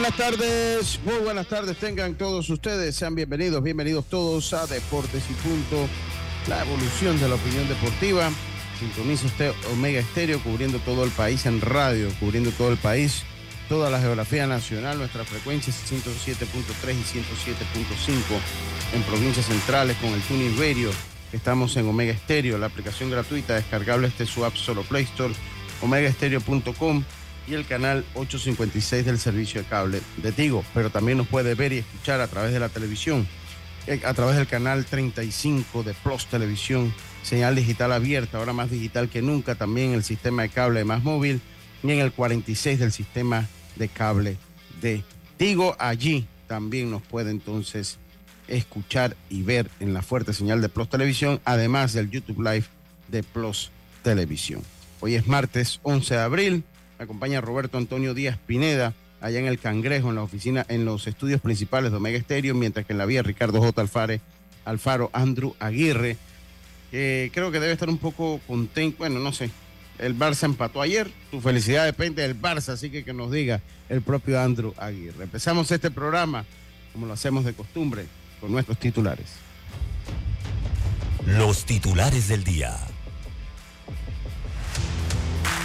Buenas tardes, muy buenas tardes tengan todos ustedes, sean bienvenidos, bienvenidos todos a Deportes y Punto, la evolución de la opinión deportiva. Sintoniza usted Omega Estéreo cubriendo todo el país en radio, cubriendo todo el país, toda la geografía nacional, nuestra frecuencia es 107.3 y 107.5 en provincias centrales con el Tuning Radio. Estamos en Omega Estéreo, la aplicación gratuita descargable este su app solo Play Store, omegaestereo.com y el canal 856 del servicio de cable de Tigo, pero también nos puede ver y escuchar a través de la televisión, eh, a través del canal 35 de Plus Televisión, señal digital abierta, ahora más digital que nunca, también el sistema de cable más móvil y en el 46 del sistema de cable de Tigo. Allí también nos puede entonces escuchar y ver en la fuerte señal de Plus Televisión, además del YouTube Live de Plus Televisión. Hoy es martes 11 de abril. Acompaña Roberto Antonio Díaz Pineda, allá en el Cangrejo, en la oficina, en los estudios principales de Omega Estéreo, mientras que en la vía Ricardo J. Alfare, Alfaro Andrew Aguirre, que creo que debe estar un poco contento, bueno, no sé, el Barça empató ayer, tu felicidad depende del Barça, así que que nos diga el propio Andrew Aguirre. Empezamos este programa, como lo hacemos de costumbre, con nuestros titulares. Los titulares del día.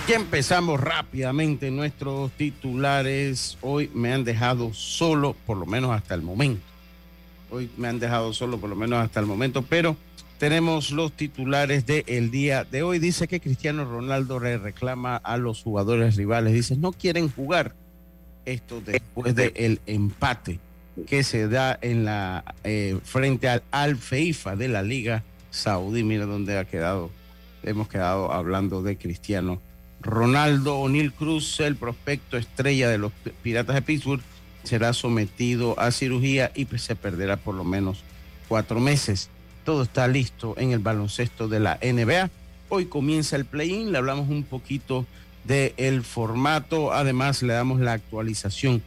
Y empezamos rápidamente nuestros titulares. Hoy me han dejado solo, por lo menos hasta el momento. Hoy me han dejado solo, por lo menos hasta el momento, pero tenemos los titulares del día de hoy. Dice que Cristiano Ronaldo reclama a los jugadores rivales. Dice, no quieren jugar esto después del empate que se da en la eh, frente al Al Feifa de la Liga Saudí. Mira dónde ha quedado. Hemos quedado hablando de Cristiano Ronaldo O'Neill Cruz, el prospecto estrella de los Piratas de Pittsburgh, será sometido a cirugía y se perderá por lo menos cuatro meses. Todo está listo en el baloncesto de la NBA. Hoy comienza el play-in, le hablamos un poquito del formato, además le damos la actualización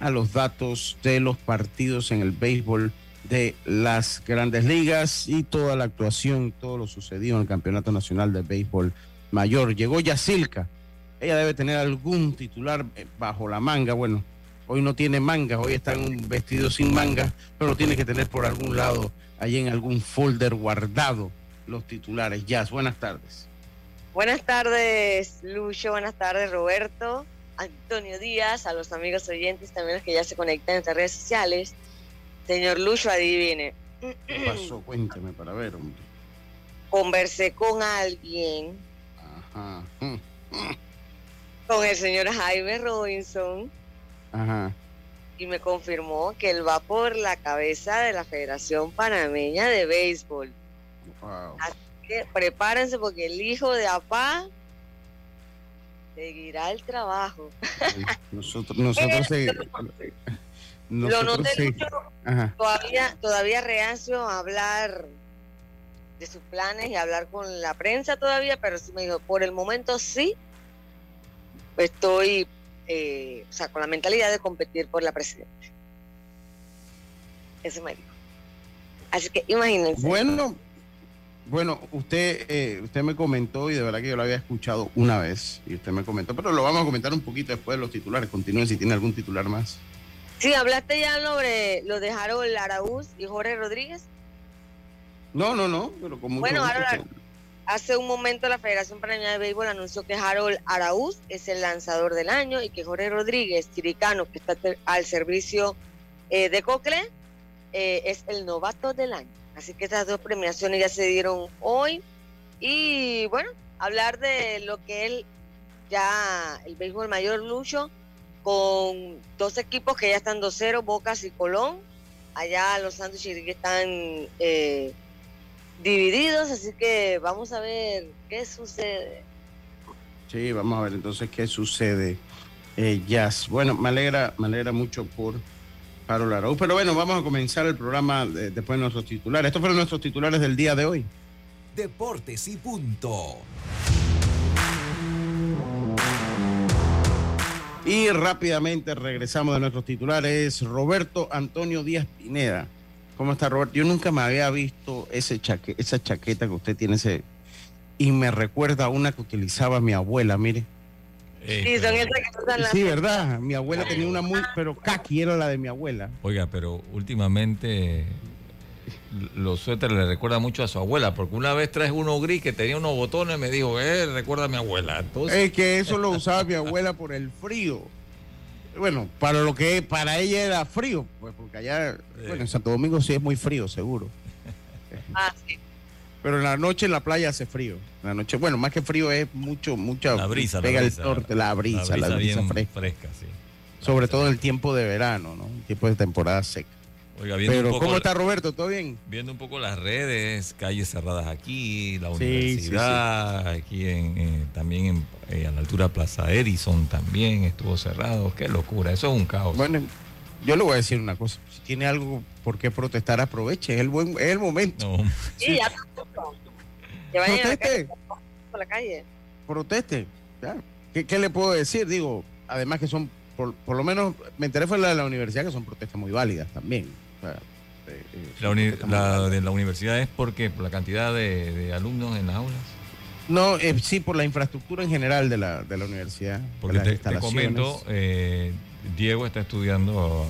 a los datos de los partidos en el béisbol de las grandes ligas y toda la actuación, todo lo sucedido en el Campeonato Nacional de Béisbol Mayor. Llegó Yacilca. Ella debe tener algún titular eh, bajo la manga. Bueno, hoy no tiene manga, hoy está en un vestido sin manga, pero tiene que tener por algún lado, allí en algún folder guardado, los titulares. Jazz, buenas tardes. Buenas tardes, Lucho. Buenas tardes, Roberto. Antonio Díaz, a los amigos oyentes, también los que ya se conectan en nuestras redes sociales. Señor Lucho, adivine. ¿Qué pasó? Cuénteme para ver, hombre. Conversé con alguien, Ajá. con el señor Jaime Robinson, Ajá. y me confirmó que él va por la cabeza de la Federación Panameña de Béisbol. Wow. Así que prepárense porque el hijo de APA seguirá el trabajo. Nosotros, nosotros se- Lo noté mucho todavía, todavía reacio a hablar de sus planes y hablar con la prensa todavía, pero sí me dijo, por el momento sí, estoy, eh, o sea, con la mentalidad de competir por la presidencia. Eso me dijo. Así que imagínense. Bueno, bueno, usted, eh, usted me comentó y de verdad que yo lo había escuchado una vez y usted me comentó, pero lo vamos a comentar un poquito después de los titulares. Continúen si tiene algún titular más. Sí, hablaste ya sobre lo de Harold Araúz y Jorge Rodríguez. No, no, no, pero con mucho Bueno, gusto, ahora- Hace un momento la Federación Panameña de Béisbol anunció que Harold Araúz es el lanzador del año y que Jorge Rodríguez, chiricano, que está al servicio eh, de Cocle, eh, es el novato del año. Así que estas dos premiaciones ya se dieron hoy. Y bueno, hablar de lo que él ya, el béisbol mayor Lucho, con dos equipos que ya están 2-0, Bocas y Colón. allá los Santos Chiriquí están eh, divididos, así que vamos a ver qué sucede. Sí, vamos a ver entonces qué sucede. Eh, Jazz. Bueno, me alegra, me alegra mucho por Paro Araúz. Pero bueno, vamos a comenzar el programa después de nuestros titulares. Estos fueron nuestros titulares del día de hoy. Deportes y punto. Y rápidamente regresamos de nuestros titulares. Roberto Antonio Díaz Pineda. ¿Cómo está Roberto? Yo nunca me había visto ese chaque, esa chaqueta que usted tiene ese y me recuerda a una que utilizaba mi abuela, mire. Sí, son esas que usan las- Sí, ¿verdad? Mi abuela tenía una muy, pero kaki era la de mi abuela. Oiga, pero últimamente los suéteres le recuerda mucho a su abuela, porque una vez traje uno gris que tenía unos botones y me dijo, eh, recuerda a mi abuela. Entonces, Es que eso lo usaba mi abuela por el frío. Bueno, para lo que para ella era frío, pues porque allá, bueno, en Santo Domingo sí es muy frío, seguro. Ah, sí. Pero en la noche en la playa hace frío. En la noche, bueno, más que frío es mucho, mucha la brisa, pega la brisa, el norte, la brisa, la brisa, bien fresca. fresca, sí. Sobre todo en el tiempo de verano, ¿no? El tiempo de temporada seca. Oiga, viendo Pero, un poco, ¿cómo está Roberto? ¿Todo bien? viendo un poco las redes, calles cerradas aquí, la Sí, sí, universidad, aquí en, eh, también en, eh, a la altura Plaza Edison también estuvo cerrado. Qué locura, eso es un caos. Bueno, yo le voy a decir una cosa. Si tiene algo por qué protestar, aproveche. Es el, buen, es el momento. No, Sí, ya Proteste. por la calle. proteste. ya. ¿Qué, qué le puedo decir? Digo, además que son, por, por lo menos, me enteré fue la de la universidad, que son protestas muy válidas también. Sea, eh, eh, la, uni- de la universidad es porque por la cantidad de, de alumnos en las aulas. No, eh, sí, por la infraestructura en general de la, de la universidad. de Porque las te, comento, eh, Diego está estudiando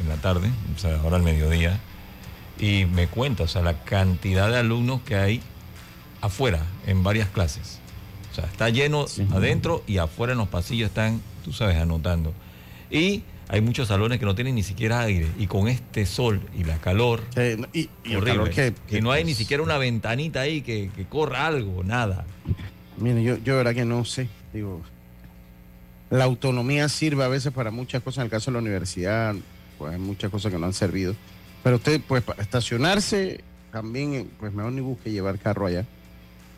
en la tarde, o sea, ahora al mediodía, y me cuenta, o sea, la cantidad de alumnos que hay afuera en varias clases. O sea, está lleno Sí. adentro y afuera en los pasillos están, tú sabes, anotando. Y hay muchos salones que no tienen ni siquiera aire, y con este sol y la calor, y, y horrible. calor que, que, y no hay ni siquiera una ventanita ahí que, que corra algo, nada. Mire, yo, yo de verdad que no sé. Digo, la autonomía sirve a veces para muchas cosas. En el caso de la universidad, pues hay muchas cosas que no han servido. Pero usted, pues, para estacionarse, también, pues mejor ni busque llevar carro allá.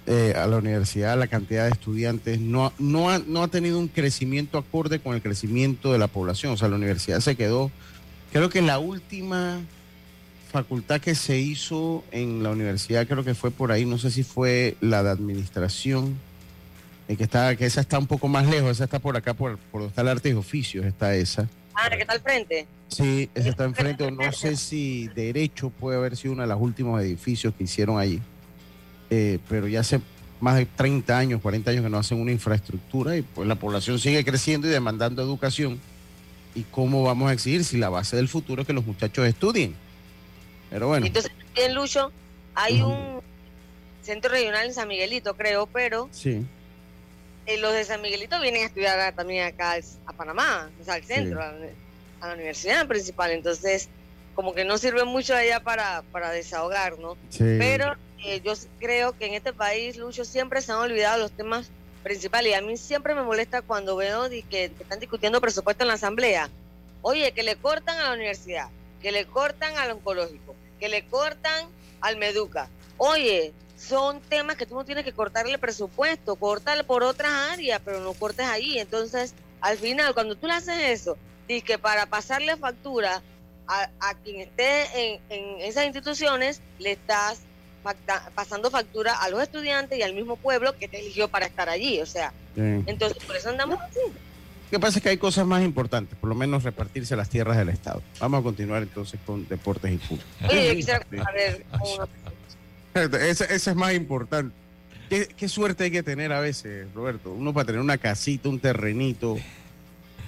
Eh, a la universidad, la cantidad de estudiantes no, ha- no, ha, no ha tenido un crecimiento acorde con el crecimiento de la población. O sea, la universidad se quedó, creo que la última facultad que se hizo en la universidad, creo que fue por ahí, no sé si fue la de administración, eh, que, está, que esa está un poco más lejos, esa está por acá, por, por donde está el arte y oficios, está esa. Ah, la que está al frente. Sí, esa está enfrente, no sé si derecho puede haber sido uno de los últimos edificios que hicieron allí, Eh, pero ya hace más de 30 años, 40 años que no hacen una infraestructura y pues la población sigue creciendo y demandando educación. ¿Y cómo vamos a exigir si la base del futuro es que los muchachos estudien? Pero bueno, Entonces, en Lucho hay un centro regional en San Miguelito, creo, pero sí, eh, los de San Miguelito vienen a estudiar también acá a Panamá, o sea, al centro, a, a la universidad principal. Entonces, como que no sirve mucho allá para, para desahogar, ¿no? sí. Pero yo creo que en este país, Lucho, siempre se han olvidado los temas principales. Y a mí siempre me molesta cuando veo que, están discutiendo presupuesto en la asamblea. Oye, que le cortan a la universidad, que le cortan al oncológico, que le cortan al Meduca. Oye, son temas que tú no tienes que cortarle presupuesto, córtale por otras áreas, pero no cortes ahí. Entonces, al final, cuando tú le haces eso, y que para pasarle factura a, a quien esté en, en esas instituciones, le estás facta- pasando factura a los estudiantes y al mismo pueblo que te eligió para estar allí. O sea, sí. entonces por eso andamos así. Lo que pasa es que hay cosas más importantes, por lo menos repartirse las tierras del Estado. Vamos a continuar entonces con deportes y fútbol. Oye, yo quisiera saber Esa, esa es más importante. ¿Qué, qué suerte hay que tener a veces, Roberto. Uno para tener una casita, un terrenito.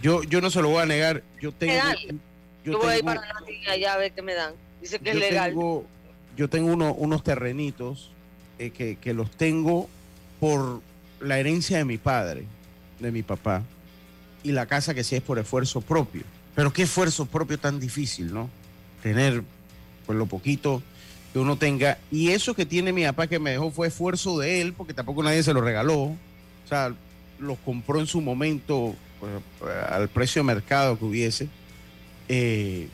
Yo, yo no se lo voy a negar. Yo tengo, yo Yo voy a ir tengo- para allá a ver qué me dan. Dice que es legal. tengo, yo tengo uno- unos terrenitos eh, que, que los tengo por la herencia de mi padre, de mi papá, y la casa que sí es por esfuerzo propio. Pero qué esfuerzo propio tan difícil, ¿no? Tener pues lo poquito que uno tenga. Y eso que tiene mi papá que me dejó fue esfuerzo de él, porque tampoco nadie se lo regaló. O sea, los compró en su momento pues, al precio de mercado que hubiese. Eh,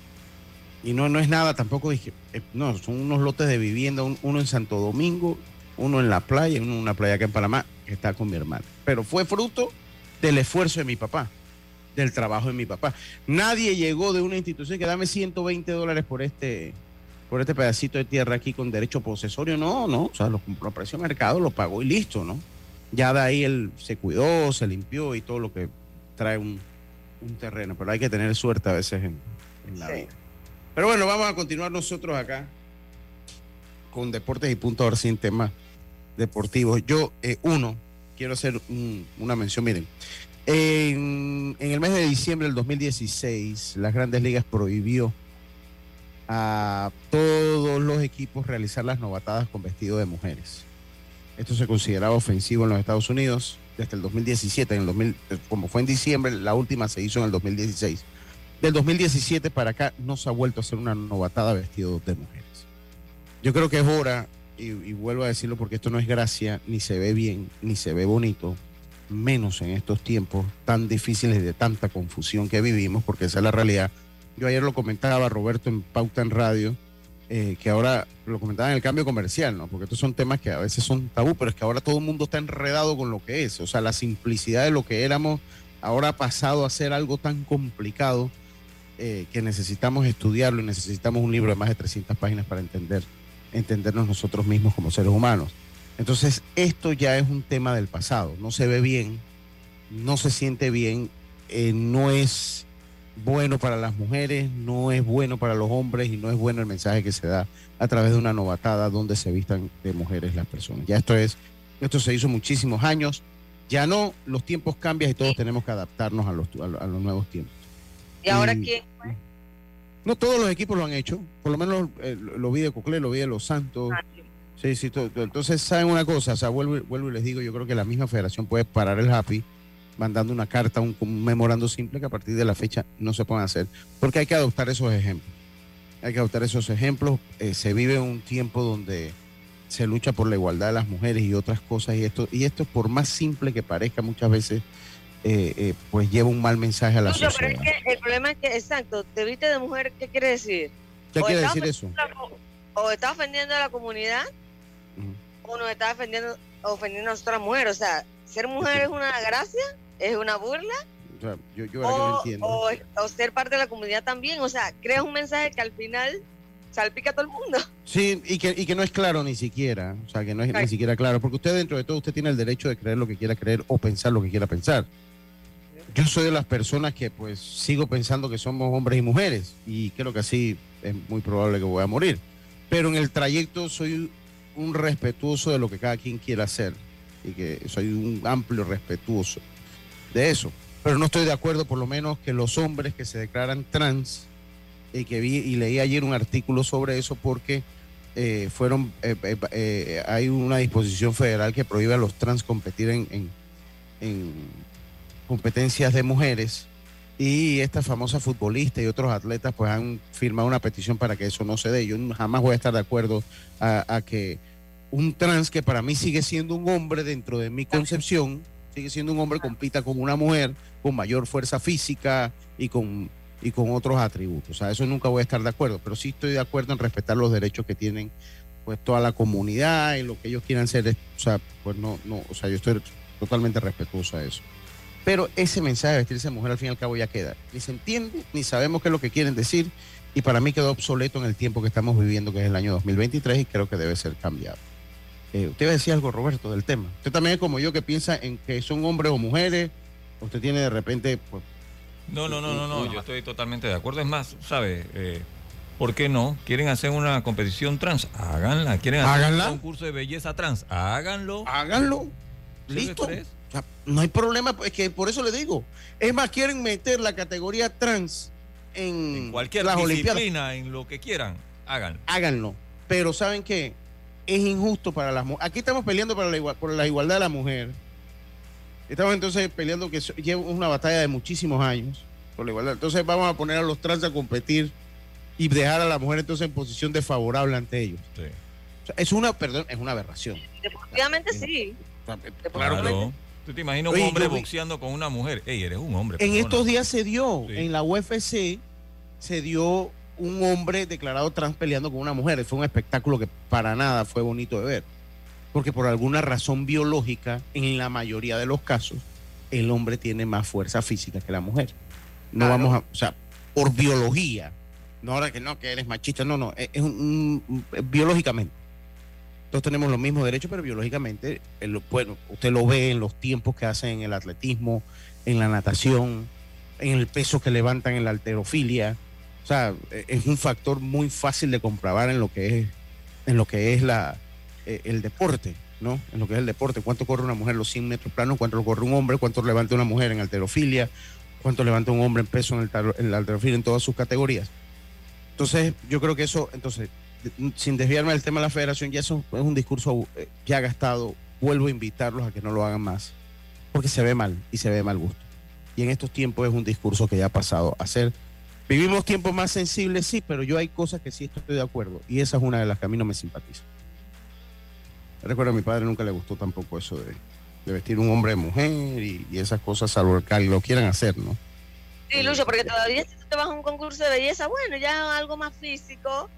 Y no, no es nada tampoco, dije, eh, no, son unos lotes de vivienda, uno en Santo Domingo, uno en la playa, uno en una playa acá en Panamá, que está con mi hermana. Pero fue fruto del esfuerzo de mi papá, del trabajo de mi papá. Nadie llegó de una institución que dame 120 dólares por este, por este pedacito de tierra aquí con derecho posesorio. No, no, o sea, lo compró a precio mercado, lo pagó y listo, ¿no? Ya de ahí él se cuidó, se limpió y todo lo que trae un, terreno. Pero hay que tener suerte a veces en, la vida. Pero bueno, vamos a continuar nosotros acá con deportes y punto ahora sin temas deportivos. Yo, eh, uno, quiero hacer una mención. Miren, en, en, el mes de diciembre del 2016, las grandes ligas prohibió a todos los equipos realizar las novatadas con vestido de mujeres. Esto se consideraba ofensivo en los Estados Unidos desde el 2017. En el 2000, como fue en diciembre, la última se hizo en el 2016. Del 2017 para acá no se ha vuelto a hacer una novatada vestido de mujeres. Yo creo que es hora y, vuelvo a decirlo porque esto no es gracia, ni se ve bien, ni se ve bonito, menos en estos tiempos tan difíciles de tanta confusión que vivimos, porque esa es la realidad. Yo ayer lo comentaba Roberto en Pauta en Radio, eh, que ahora lo comentaba en el cambio comercial, ¿no? Porque estos son temas que a veces son tabú, pero es que ahora todo el mundo está enredado con lo que es. O sea, la simplicidad de lo que éramos ahora ha pasado a ser algo tan complicado eh, que necesitamos estudiarlo y necesitamos un libro de más de 300 páginas para entender entendernos nosotros mismos como seres humanos. Entonces, esto ya es un tema del pasado, no se ve bien, no se siente bien, eh, no es bueno para las mujeres, no es bueno para los hombres y no es bueno el mensaje que se da a través de una novatada donde se vistan de mujeres las personas. Ya esto es, esto se hizo muchísimos años, ya no, los tiempos cambian y todos tenemos que adaptarnos a los, a los nuevos tiempos. ¿Y ahora quién? No todos los equipos lo han hecho, por lo menos eh, lo vi de Coclé, lo vi de Los Santos. Ah, sí, sí, todo, entonces saben una cosa, o sea, vuelvo, vuelvo y les digo, yo creo que la misma federación puede parar el happy mandando una carta, un, memorando simple que a partir de la fecha no se puedan hacer, porque hay que adoptar esos ejemplos. Hay que adoptar esos ejemplos. Eh, se vive un tiempo donde se lucha por la igualdad de las mujeres y otras cosas, y esto, y esto por más simple que parezca muchas veces, eh, eh, pues lleva un mal mensaje a la sociedad. Pero es que el problema es que, exacto, te viste de mujer, ¿qué quiere decir? ¿Qué quiere decir eso? o está ofendiendo a la comunidad, o nos está ofendiendo, ofendiendo a otra mujer. O sea, ser mujer es una gracia, es una burla. O, sea, yo, yo o, entiendo. O, ser parte de la comunidad también. O sea, creas un mensaje que al final salpica a todo el mundo. Sí, y que, y que no es claro ni siquiera. O sea, que no es ni siquiera claro. Porque usted, dentro de todo, usted tiene el derecho de creer lo que quiera creer o pensar lo que quiera pensar yo soy de las personas que pues sigo pensando que somos hombres y mujeres y creo que así es muy probable que voy a morir. Pero en el trayecto soy un respetuoso de lo que cada quien quiera hacer y que soy un amplio respetuoso de eso. Pero no estoy de acuerdo por lo menos que los hombres que se declaran trans y que vi y leí ayer un artículo sobre eso porque eh, fueron eh, eh, hay una disposición federal que prohíbe a los trans competir en, en competencias de mujeres y esta famosa futbolista y otros atletas pues han firmado una petición para que eso no se dé. Yo jamás voy a estar de acuerdo a, que un trans que para mí sigue siendo un hombre dentro de mi concepción, sigue siendo un hombre, compita con una mujer con mayor fuerza física y con, y con otros atributos. O sea, eso nunca voy a estar de acuerdo, pero sí estoy de acuerdo en respetar los derechos que tienen pues toda la comunidad y lo que ellos quieran ser. O sea, pues no, no, o sea, yo estoy totalmente respetuoso a eso. Pero ese mensaje de vestirse de mujer al fin y al cabo ya queda. Ni se entiende, ni sabemos qué es lo que quieren decir. Y para mí quedó obsoleto en el tiempo que estamos viviendo, que es el año 2023, y creo que debe ser cambiado. Eh, usted va a decir algo, Roberto, del tema. Usted también es como yo que piensa en que son hombres o mujeres. Usted tiene de repente. Pues, no, no, no, no, no. Yo estoy totalmente de acuerdo. Es más, ¿sabe? Eh, ¿Por qué no? ¿Quieren hacer una competición trans? Háganla. ¿Quieren hacer un concurso de belleza trans? Háganlo. Háganlo. Listo no hay problema, es que por eso le digo. Es más, quieren meter la categoría trans en, cualquier las disciplina, en lo que quieran, háganlo. Háganlo. Pero ¿saben qué? Es injusto para las mujeres. Aquí estamos peleando para la por la igualdad de la mujer. Estamos entonces peleando que lleva una batalla de muchísimos años por la igualdad. Entonces vamos a poner a los trans a competir y dejar a la mujer entonces en posición desfavorable ante ellos. es una, perdón, es una aberración. Definitivamente sí. Claro. ¿Tú te imaginas un hombre boxeando con una mujer? Ey, eres un hombre. En estos días se dio, en la UFC, se dio un hombre declarado trans peleando con una mujer. Fue un espectáculo que para nada fue bonito de ver. Porque por alguna razón biológica, en la mayoría de los casos, el hombre tiene más fuerza física que la mujer. No vamos a, o sea, por biología. No ahora que no, que eres machista, no, no, es, un, biológicamente. Todos tenemos los mismos derechos, pero biológicamente, bueno, usted lo ve en los tiempos que hacen en el atletismo, en la natación, en el peso que levantan en la alterofilia. O sea, e, es un factor muy fácil de comprobar en lo que es, en lo que es la, e, el deporte, ¿no? En lo que es el deporte. ¿Cuánto corre una mujer los 100 metros planos? ¿Cuánto corre un hombre? ¿Cuánto levanta una mujer en alterofilia? ¿Cuánto levanta un hombre en peso en, el, la alterofilia en todas sus categorías? Entonces, yo creo que eso, entonces, sin desviarme del tema de la federación, ya eso es un discurso eh, ya gastado. Vuelvo a invitarlos a que no lo hagan más, porque se ve mal y se ve mal gusto y en estos tiempos es un discurso que ya ha pasado a ser. Vivimos tiempos más sensibles, sí, pero yo hay cosas que sí estoy de acuerdo y esa es una de las que a mí no me simpatiza. Recuerdo a mi padre nunca le gustó tampoco eso de, vestir un hombre mujer y, esas cosas, salvo que lo quieran hacer, ¿no? Sí, Lucho, porque todavía si tú te vas a un concurso de belleza, bueno, ya algo más físico,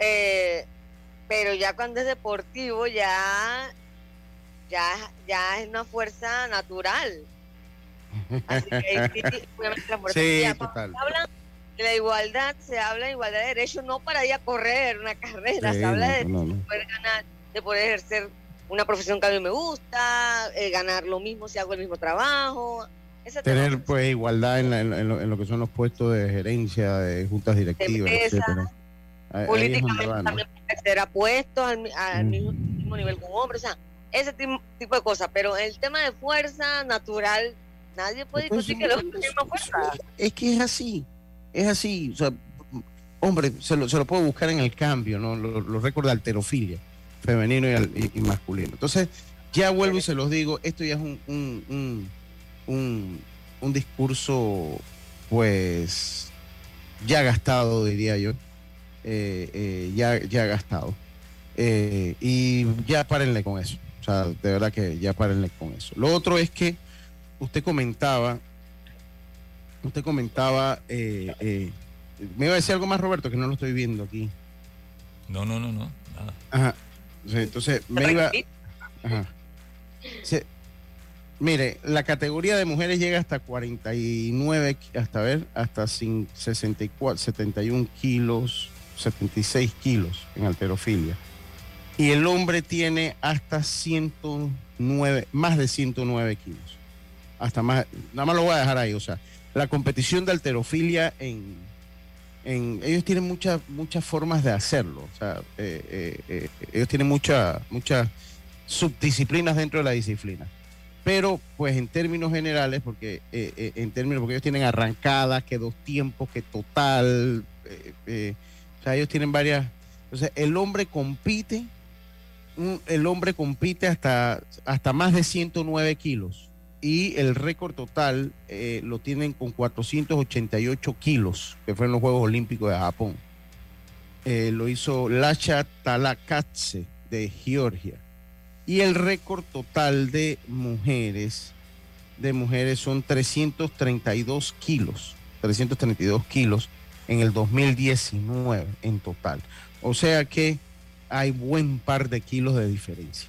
eh, pero ya cuando es deportivo, ya, ya, ya es una fuerza natural. Así que, sí, total. habla de la igualdad, se habla de igualdad de derechos, no para ir a correr una carrera, se habla de poder ganar, de poder ejercer una profesión que a mí me gusta, eh, ganar lo mismo si hago el mismo trabajo. Tener pues igualdad en, lo, que son los puestos de gerencia, de juntas directivas, Políticamente también acceder a puestos al, mismo, nivel que un hombre, o sea, ese tipo de cosas. Pero el tema de fuerza natural Nadie puede pues discutir que los hombres fuerza. Es que es así, es así. O sea, hombre, se lo, se lo puedo buscar en el cambio, ¿no? Los récords de alterofilia, femenino y, masculino. Entonces, ya vuelvo y se los digo, esto ya es un, un, un, un, discurso, pues, ya gastado, diría yo. Eh, eh, ya, ya gastado. Eh, y ya párenle con eso. O sea, de verdad que ya párenle con eso. Lo otro es que usted comentaba, usted comentaba, eh, eh, me iba a decir algo más, Roberto, que no lo estoy viendo aquí. No, no, no, no, nada. Ajá. Entonces, me iba. Ajá. mire, la categoría de mujeres llega hasta 49, hasta ver, hasta 64, 71 kilos, 76 kilos en alterofilia. Y el hombre tiene hasta 109, más de 109 kilos hasta más, nada más lo voy a dejar ahí, o sea, la competición de alterofilia en, en ellos tienen muchas muchas formas de hacerlo, o sea, eh, eh, eh, ellos tienen muchas muchas subdisciplinas dentro de la disciplina, pero pues en términos generales, porque en términos, porque ellos tienen arrancadas, que dos tiempos, que total, o ellos tienen varias, entonces el hombre compite, el hombre compite hasta, hasta más de 109 kilos y el récord total eh, lo tienen con 488 kilos, que fue en los Juegos Olímpicos de Japón. Eh, lo hizo Lasha Talakatse de Georgia. Y el récord total de mujeres, de mujeres son 332 kilos, 332 kilos en el 2019 en total. O sea que hay buen par de kilos de diferencia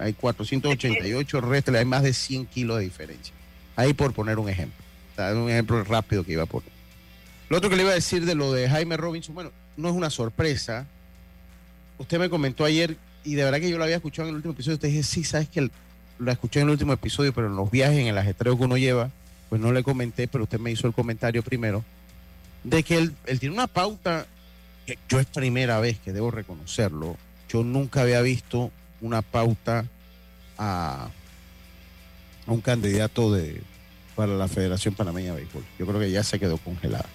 hay 488 restos, hay más de 100 kilos de diferencia. Ahí por poner un ejemplo. Un ejemplo rápido que iba a poner. Lo otro que le iba a decir de lo de Jaime Robinson, bueno, no es una sorpresa. Usted me comentó ayer, y de verdad que yo lo había escuchado en el último episodio, usted dije, sí, sabes que lo escuché en el último episodio, pero en los viajes, en el ajetreo que uno lleva, pues no le comenté, pero usted me hizo el comentario primero, de que él, él tiene una pauta, que yo es primera vez que debo reconocerlo, yo nunca había visto una pauta a, un candidato de para la Federación Panameña de Béisbol. Yo creo que ya se quedó congelada.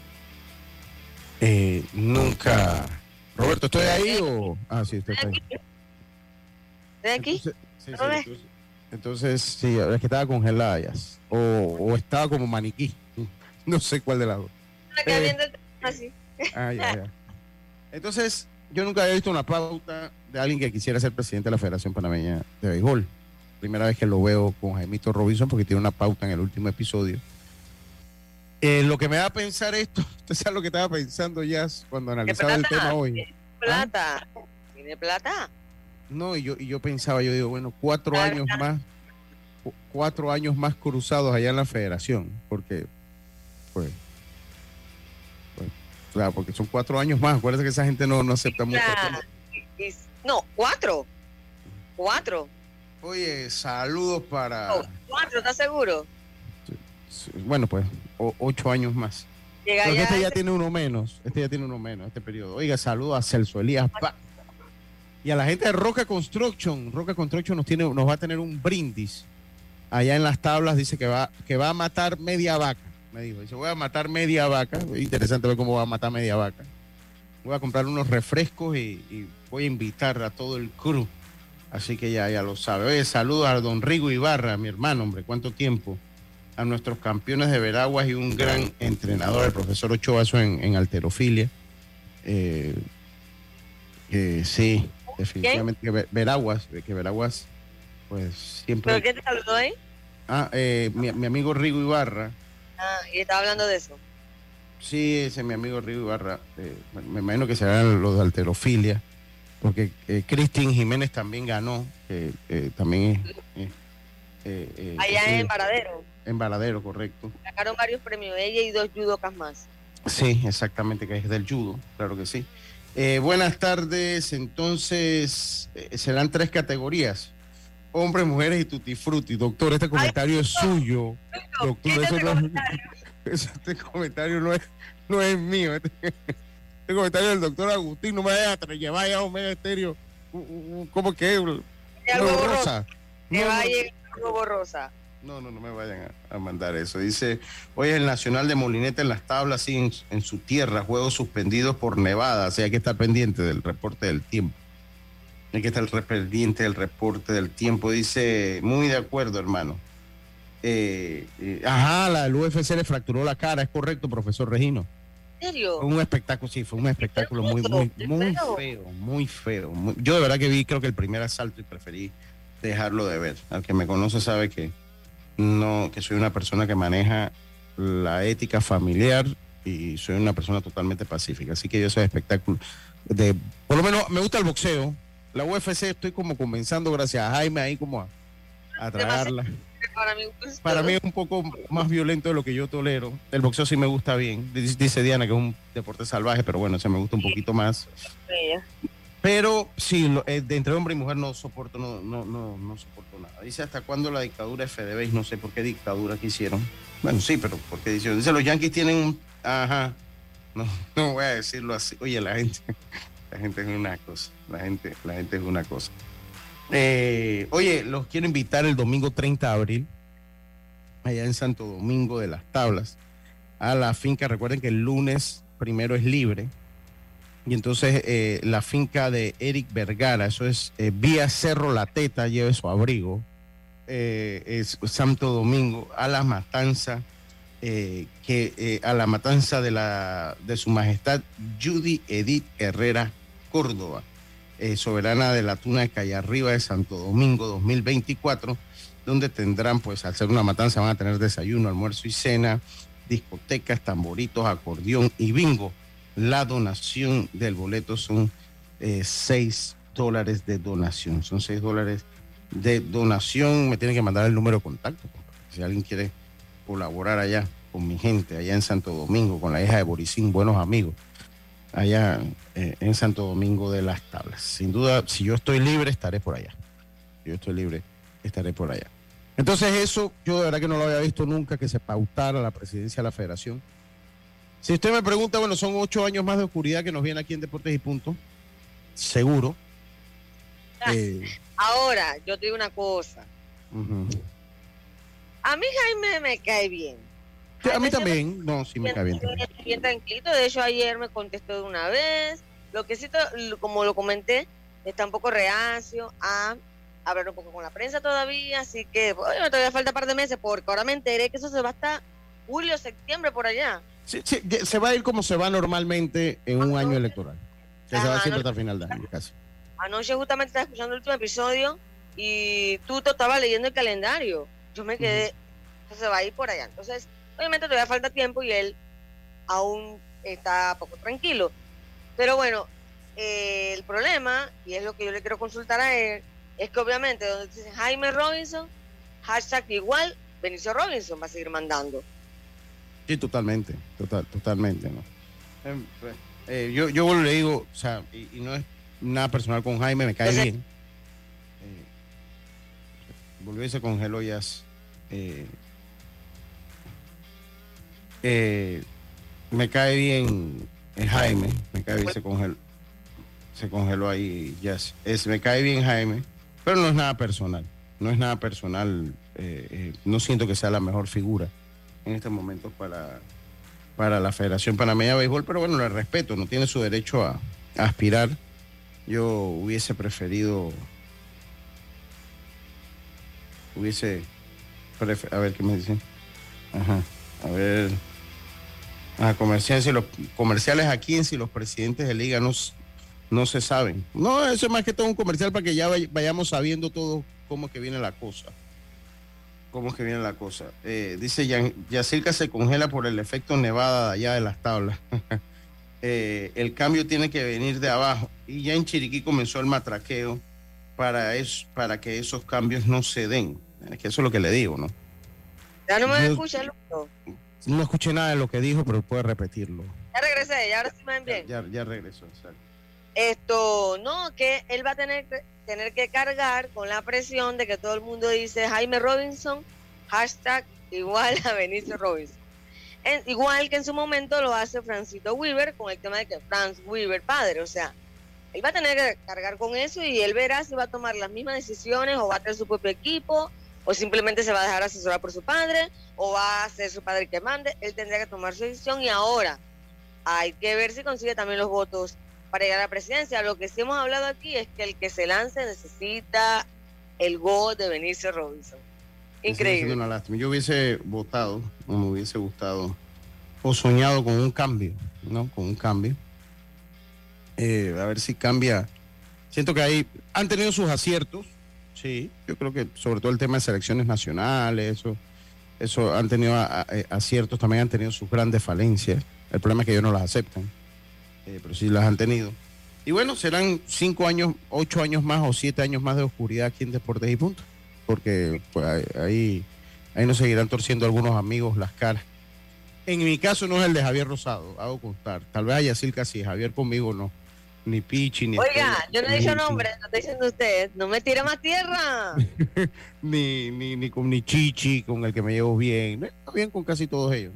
Eh, nunca. Roberto, ¿estoy ahí o.? Ah, sí, estoy ahí. ¿Estoy aquí? Entonces, sí, es que estaba congelada ya. O, estaba como maniquí. No sé cuál de las dos. Eh, ah, ya, ya. Entonces, yo nunca había visto una pauta de alguien que quisiera ser presidente de la Federación Panameña de Béisbol. Primera vez que lo veo con Jaimito Robinson porque tiene una pauta en el último episodio. Eh, lo que me da a pensar esto, usted sabe lo que estaba pensando ya cuando analizaba el tema hoy. Plata. ¿Tiene plata? No, y yo, y yo pensaba, yo digo, bueno, cuatro años más, cuatro años más cruzados allá en la federación, porque, pues claro, porque son cuatro años más. Acuérdate que esa gente no, no acepta mucho. No, cuatro. Cuatro. Oye, saludos para. cuatro, ¿estás seguro? Bueno, pues, ocho años más. Porque este ya tiene uno menos. Este ya tiene uno menos, este periodo. Oiga, saludos a Celso Elías. Y a la gente de Roca Construction. Roca Construction nos, tiene, nos va a tener un brindis. Allá en las tablas dice que va, que va a matar media vaca. Me dijo, dice, voy a matar media vaca. Interesante ver cómo va a matar media vaca. Voy a comprar unos refrescos y, voy a invitar a todo el crew. Así que ya, ya lo sabe. Oye, saludos a don Rigo Ibarra, mi hermano, hombre, cuánto tiempo. A nuestros campeones de Veraguas y un gran entrenador, el profesor Ochoa en, en alterofilia. Eh, sí, definitivamente que Veraguas, que Veraguas, pues siempre. ¿Pero qué te habló ahí? Ah, eh, mi, amigo Rigo Ibarra. Ah, y estaba hablando de eso. Sí, ese es mi amigo Rigo Ibarra. Eh, me imagino que serán los de alterofilia, porque eh, Cristín Jiménez también ganó, también Allá en Varadero. En Varadero, correcto. Sacaron varios premios, ella y dos judocas más. Sí, exactamente, que es del judo, claro que sí. Eh, buenas tardes. Entonces, eh, serán tres categorías. Hombres, mujeres y tutti frutti. Doctor, este comentario es suyo. Doctor, este, comentario? este comentario no es, no es mío. Este, este, comentario del doctor Agustín. No me vayas a llevar a Omega Estéreo. ¿Cómo que? Algo rosa. Que vaya algo borrosa. No, no, no me vayan a, mandar eso. Dice, hoy es el Nacional de Molineta en las tablas, sí, en, su tierra, juegos suspendidos por nevada, así hay que estar pendiente del reporte del tiempo. Hay que estar pendiente del reporte del tiempo. Dice, muy de acuerdo, hermano. Eh, eh, ajá, la del UFC le fracturó la cara, es correcto, profesor Regino. ¿En serio? Fue un espectáculo, sí, fue un espectáculo muy, muy, muy feo, muy feo. yo de verdad que vi, creo que el primer asalto y preferí dejarlo de ver. Al que me conoce sabe que no, que soy una persona que maneja la ética familiar y soy una persona totalmente pacífica. Así que yo soy espectáculo. De, por lo menos me gusta el boxeo. La UFC estoy como comenzando gracias a Jaime ahí como a, a tragarla. Para mí, es un poco más violento de lo que yo tolero. El boxeo sí me gusta bien. Dice Diana que es un deporte salvaje, pero bueno, se me gusta un poquito más. Pero sí, eh, de entre hombre y mujer no soporto, no, no, no, no soporto nada. Dice hasta cuándo la dictadura FDB, no sé por qué dictadura quisieron. Bueno, sí, pero ¿por qué hicieron? Dice los yanquis tienen un. Ajá. No, no voy a decirlo así. Oye, la gente, la gente es una cosa. La gente, la gente es una cosa. Eh, oye, los quiero invitar el domingo 30 de abril, allá en Santo Domingo de las Tablas, a la finca. Recuerden que el lunes primero es libre y entonces eh, la finca de Eric Vergara, eso es eh, vía Cerro La Teta, lleve su abrigo, es Santo Domingo, a la matanza, que a la matanza de, la, de su majestad Judy Edith Herrera Córdoba, soberana de la Tuna de Calle Arriba de Santo Domingo 2024, donde tendrán, pues al ser una matanza, van a tener desayuno, almuerzo y cena, discotecas, tamboritos, acordeón y bingo la donación del boleto son eh, seis dólares de donación. Son seis dólares de donación. Me tienen que mandar el número de contacto. Si alguien quiere colaborar allá con mi gente, allá en Santo Domingo, con la hija de Borisín, buenos amigos, allá eh, en Santo Domingo de las Tablas. Sin duda, si yo estoy libre, estaré por allá. Si yo estoy libre, estaré por allá. Entonces eso, yo de verdad que no lo había visto nunca, que se pautara la presidencia de la federación si usted me pregunta, bueno, son ocho años más de oscuridad que nos viene aquí en Deportes y Punto. Seguro. Ah, eh, ahora, yo te digo una cosa. A mí Jaime me cae bien. A mí también, no, sí me cae bien. Bien tranquilo, de hecho ayer me contestó de una vez. Lo que sí, como lo comenté, está un poco reacio a hablar un poco con la prensa todavía, así que bueno, todavía falta un par de meses, porque ahora me enteré que eso se va hasta julio, septiembre, por allá. Sí, sí, se va a ir como se va normalmente en un año electoral. Que se va siempre hasta el final de año, casi. Anoche justamente estaba escuchando el último episodio y tú estaba leyendo el calendario. Yo me quedé, se va a ir por allá. Entonces, Obviamente todavía falta tiempo y él aún está poco tranquilo. Pero bueno, eh, el problema, y es lo que yo le quiero consultar a él, es que obviamente donde dice Jaime Robinson, hashtag igual, Benicio Robinson va a seguir mandando. Sí, totalmente, total, totalmente, ¿no? Em, pues, eh, yo, yo le digo, o sea, y, y, no es nada personal con Jaime, me cae Entonces- bien. Eh, volvió y se congeló ya. Eh, me cae bien eh, Jaime, me cae bien, se congeló, se congeló ahí ya. Es, me cae bien Jaime, pero no es nada personal, no es nada personal. eh, eh, no siento que sea la mejor figura en este momento para, para la Federación Panameña de Béisbol, pero bueno, le respeto, no tiene su derecho a, a aspirar. Yo hubiese preferido, hubiese, prefe- a ver qué me dicen. Ajá, a ver. Ah, comerciales, y los comerciales aquí en si los presidentes de liga no, no se saben. No, eso es más que todo un comercial para que ya vay- vayamos sabiendo todo cómo es que viene la cosa cómo es que viene la cosa. Eh, dice Yacirca se congela por el efecto nevada de allá de las tablas. Eh, el cambio tiene que venir de abajo. Y ya en Chiriquí comenzó el matraqueo para, es, para que esos cambios no se den. Es que eso es lo que le digo, ¿no? Ya no me Yo- escucha, Lucho. No escuché nada de lo que dijo, pero puede repetirlo. Ya regresé, ya ahora sí me ven bien. Ya, ya regresó. exacto. Esto, no, que él va a tener, que- tener que cargar con la presión de que todo el mundo dice Jaime Robinson, hashtag igual a Benicio Robinson. En- igual que en su momento lo hace Francito Weaver con el tema de que Franz Weaver padre, o sea, él va a tener que cargar con eso y él verá si va a tomar las mismas decisiones o va a tener su propio equipo o simplemente se va a dejar asesorar por su padre o va a ser su padre el que mande, él tendría que tomar su decisión y ahora hay que ver si consigue también los votos para llegar a la presidencia. Lo que sí hemos hablado aquí es que el que se lance necesita el go de Benicio Robinson. Increíble. una lástima. Yo hubiese votado, o me hubiese gustado, o soñado con un cambio, ¿no? Con un cambio. Eh, a ver si cambia. Siento que ahí han tenido sus aciertos, sí. Yo creo que sobre todo el tema de selecciones nacionales, eso, eso han tenido eh, aciertos, también han tenido sus grandes falencias. El problema es que ellos no las aceptan, eh, pero sí las han tenido. Y bueno, serán cinco años, ocho años más o siete años más de oscuridad aquí en Deportes y Punto porque pues, ahí- ahí, ahí nos seguirán torciendo algunos amigos las caras. En mi caso no es el de Javier Rosado, hago constar. Tal vez haya Silca sí, Javier conmigo no. Ni Pichi, ni Oiga, yo no he dicho nombre, lo está diciendo usted. No me tire más tierra. Ni, ni, ni con ni Chichi, con el que me llevo bien. Llevo bien con casi todos ellos.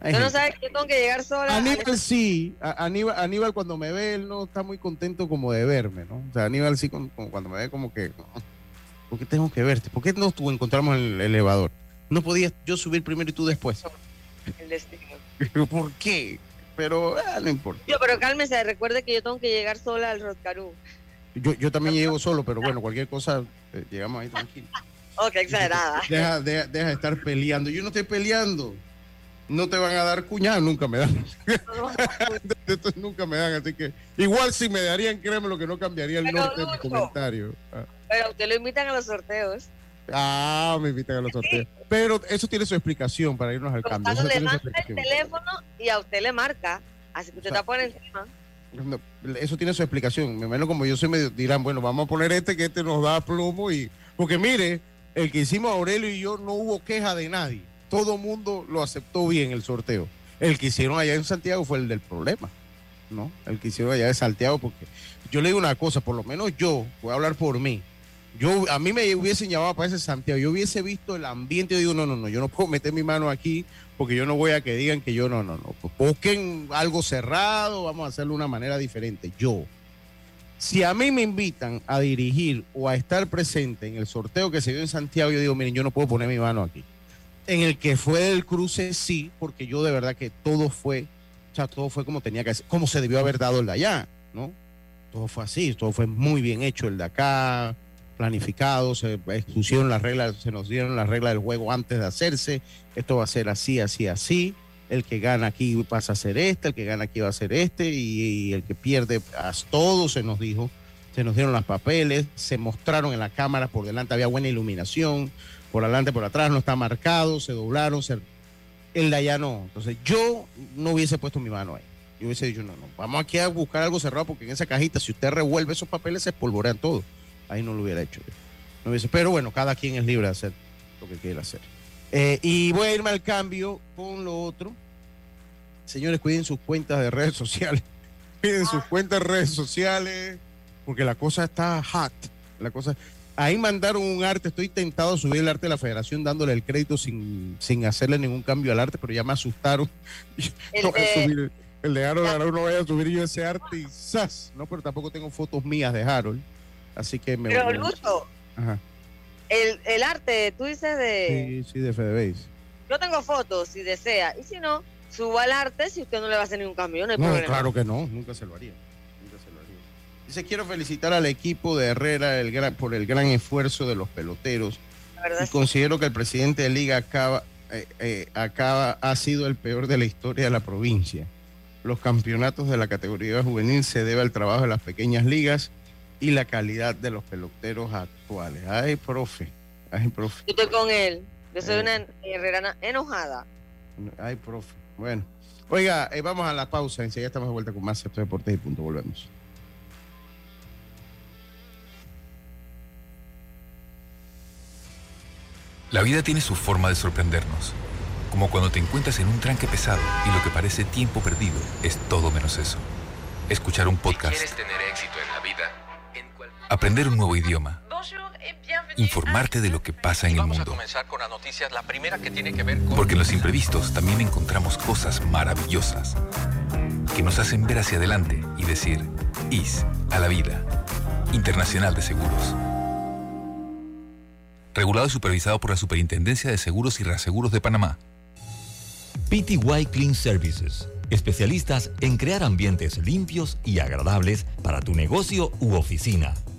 Hay Yo no gente. sabe que tengo que llegar sola. al- Aníbal sí, a- Aníbal, Aníbal cuando me ve, él no está muy contento como de verme, ¿no? O sea, Aníbal sí, con- cuando me ve como que, ¿por qué tengo que verte? ¿Por qué nos encontramos en el elevador? No podías yo subir primero y tú después. el destino. ¿Por qué? Pero ah, no importa. Yo, pero cálmese, recuerde que yo tengo que llegar sola al Rotcarú. Yo, yo también llego solo, pero bueno, cualquier cosa, eh, llegamos ahí tranquilos. Qué exagerada. Deja, deja, deja de estar peleando. Yo no estoy peleando. No te van a dar cuñada, nunca me dan. Nunca me dan, así que igual si me darían, créeme lo que no cambiaría el Pero, norte de mi comentario. Ah. Pero usted lo invitan a los sorteos. Ah, me invitan a los sorteos. Pero eso tiene su explicación para irnos al cambio. Eso le manda el teléfono y a usted le marca. Así que usted está por encima. No, eso tiene su explicación. Me imagino como yo soy medio, dirán, bueno, vamos a poner este que este nos da plomo y. Porque mire, el que hicimos Aurelio y yo no hubo queja de nadie. Todo mundo lo aceptó bien el sorteo. El que hicieron allá en Santiago fue el del problema, ¿no? El que hicieron allá de Santiago, porque yo le digo una cosa, por lo menos yo, voy a hablar por mí. Yo, a mí me hubiesen llamado para ese Santiago, yo hubiese visto el ambiente, yo digo, no, no, no, yo no puedo meter mi mano aquí porque yo no voy a que digan que yo no, no, no. Pues busquen algo cerrado, vamos a hacerlo de una manera diferente. Yo, si a mí me invitan a dirigir o a estar presente en el sorteo que se dio en Santiago, yo digo, miren, yo no puedo poner mi mano aquí. En el que fue del cruce, sí, porque yo de verdad que todo fue, o sea, todo fue como tenía que ser, como se debió haber dado el de allá, ¿no? Todo fue así, todo fue muy bien hecho el de acá, planificado, se pusieron las reglas, se nos dieron las reglas del juego antes de hacerse, esto va a ser así, así, así, el que gana aquí pasa a ser este, el que gana aquí va a ser este, y, el que pierde, a todo se nos dijo, se nos dieron los papeles, se mostraron en la cámara, por delante había buena iluminación, por adelante, por atrás no está marcado, se doblaron, el de allá no. Entonces yo no hubiese puesto mi mano ahí. Yo hubiese dicho, no, no, vamos aquí a buscar algo cerrado porque en esa cajita, si usted revuelve esos papeles, se espolvorean todo. Ahí no lo hubiera hecho. No hubiese, pero bueno, cada quien es libre de hacer lo que quiera hacer. Eh, y voy a irme al cambio con lo otro. Señores, cuiden sus cuentas de redes sociales. Cuiden sus cuentas de redes sociales, porque la cosa está hot. La cosa. Ahí mandaron un arte. Estoy tentado a subir el arte de la federación dándole el crédito sin, sin hacerle ningún cambio al arte, pero ya me asustaron. El No de- subir- el de Harold, Harold no voy a subir yo ese arte y ¡zas! No, pero tampoco tengo fotos mías de Harold. Así que me Pero. Lucho, Ajá. el, el arte, tú dices de... Sí, sí, de Fedebase. Yo tengo fotos si desea, y si no, suba el arte si usted no le va a hacer ningún cambio, no hay No, problema. claro que no, nunca se lo haría. Nunca se lo haría. Dice, quiero felicitar al equipo de Herrera el gran- por el gran esfuerzo de los peloteros La verdad y considero que el presidente de Liga acaba, eh, eh, acaba, ha sido el peor de la historia de la provincia. Los campeonatos de la categoría juvenil se debe al trabajo de las pequeñas ligas y la calidad de los peloteros actuales. Ay, profe. Ay, profe. Yo estoy con él. Yo soy Eh. una herrerana enojada. Ay, profe. Bueno. Oiga, eh, vamos a la pausa. Enseguida estamos de vuelta con más Esto Deportes y punto. Volvemos. La vida tiene su forma de sorprendernos, como cuando te encuentras en un tranque pesado y lo que parece tiempo perdido es todo menos eso. Escuchar un podcast, tener éxito en la vida, aprender un nuevo idioma, informarte de lo que pasa en el mundo. Porque en los imprevistos también encontramos cosas maravillosas que nos hacen ver hacia adelante y decir, IS a la vida. Internacional de Seguros. Regulado y supervisado por la Superintendencia de Seguros y Reaseguros de Panamá. PTY Clean Services. Especialistas en crear ambientes limpios y agradables para tu negocio u oficina.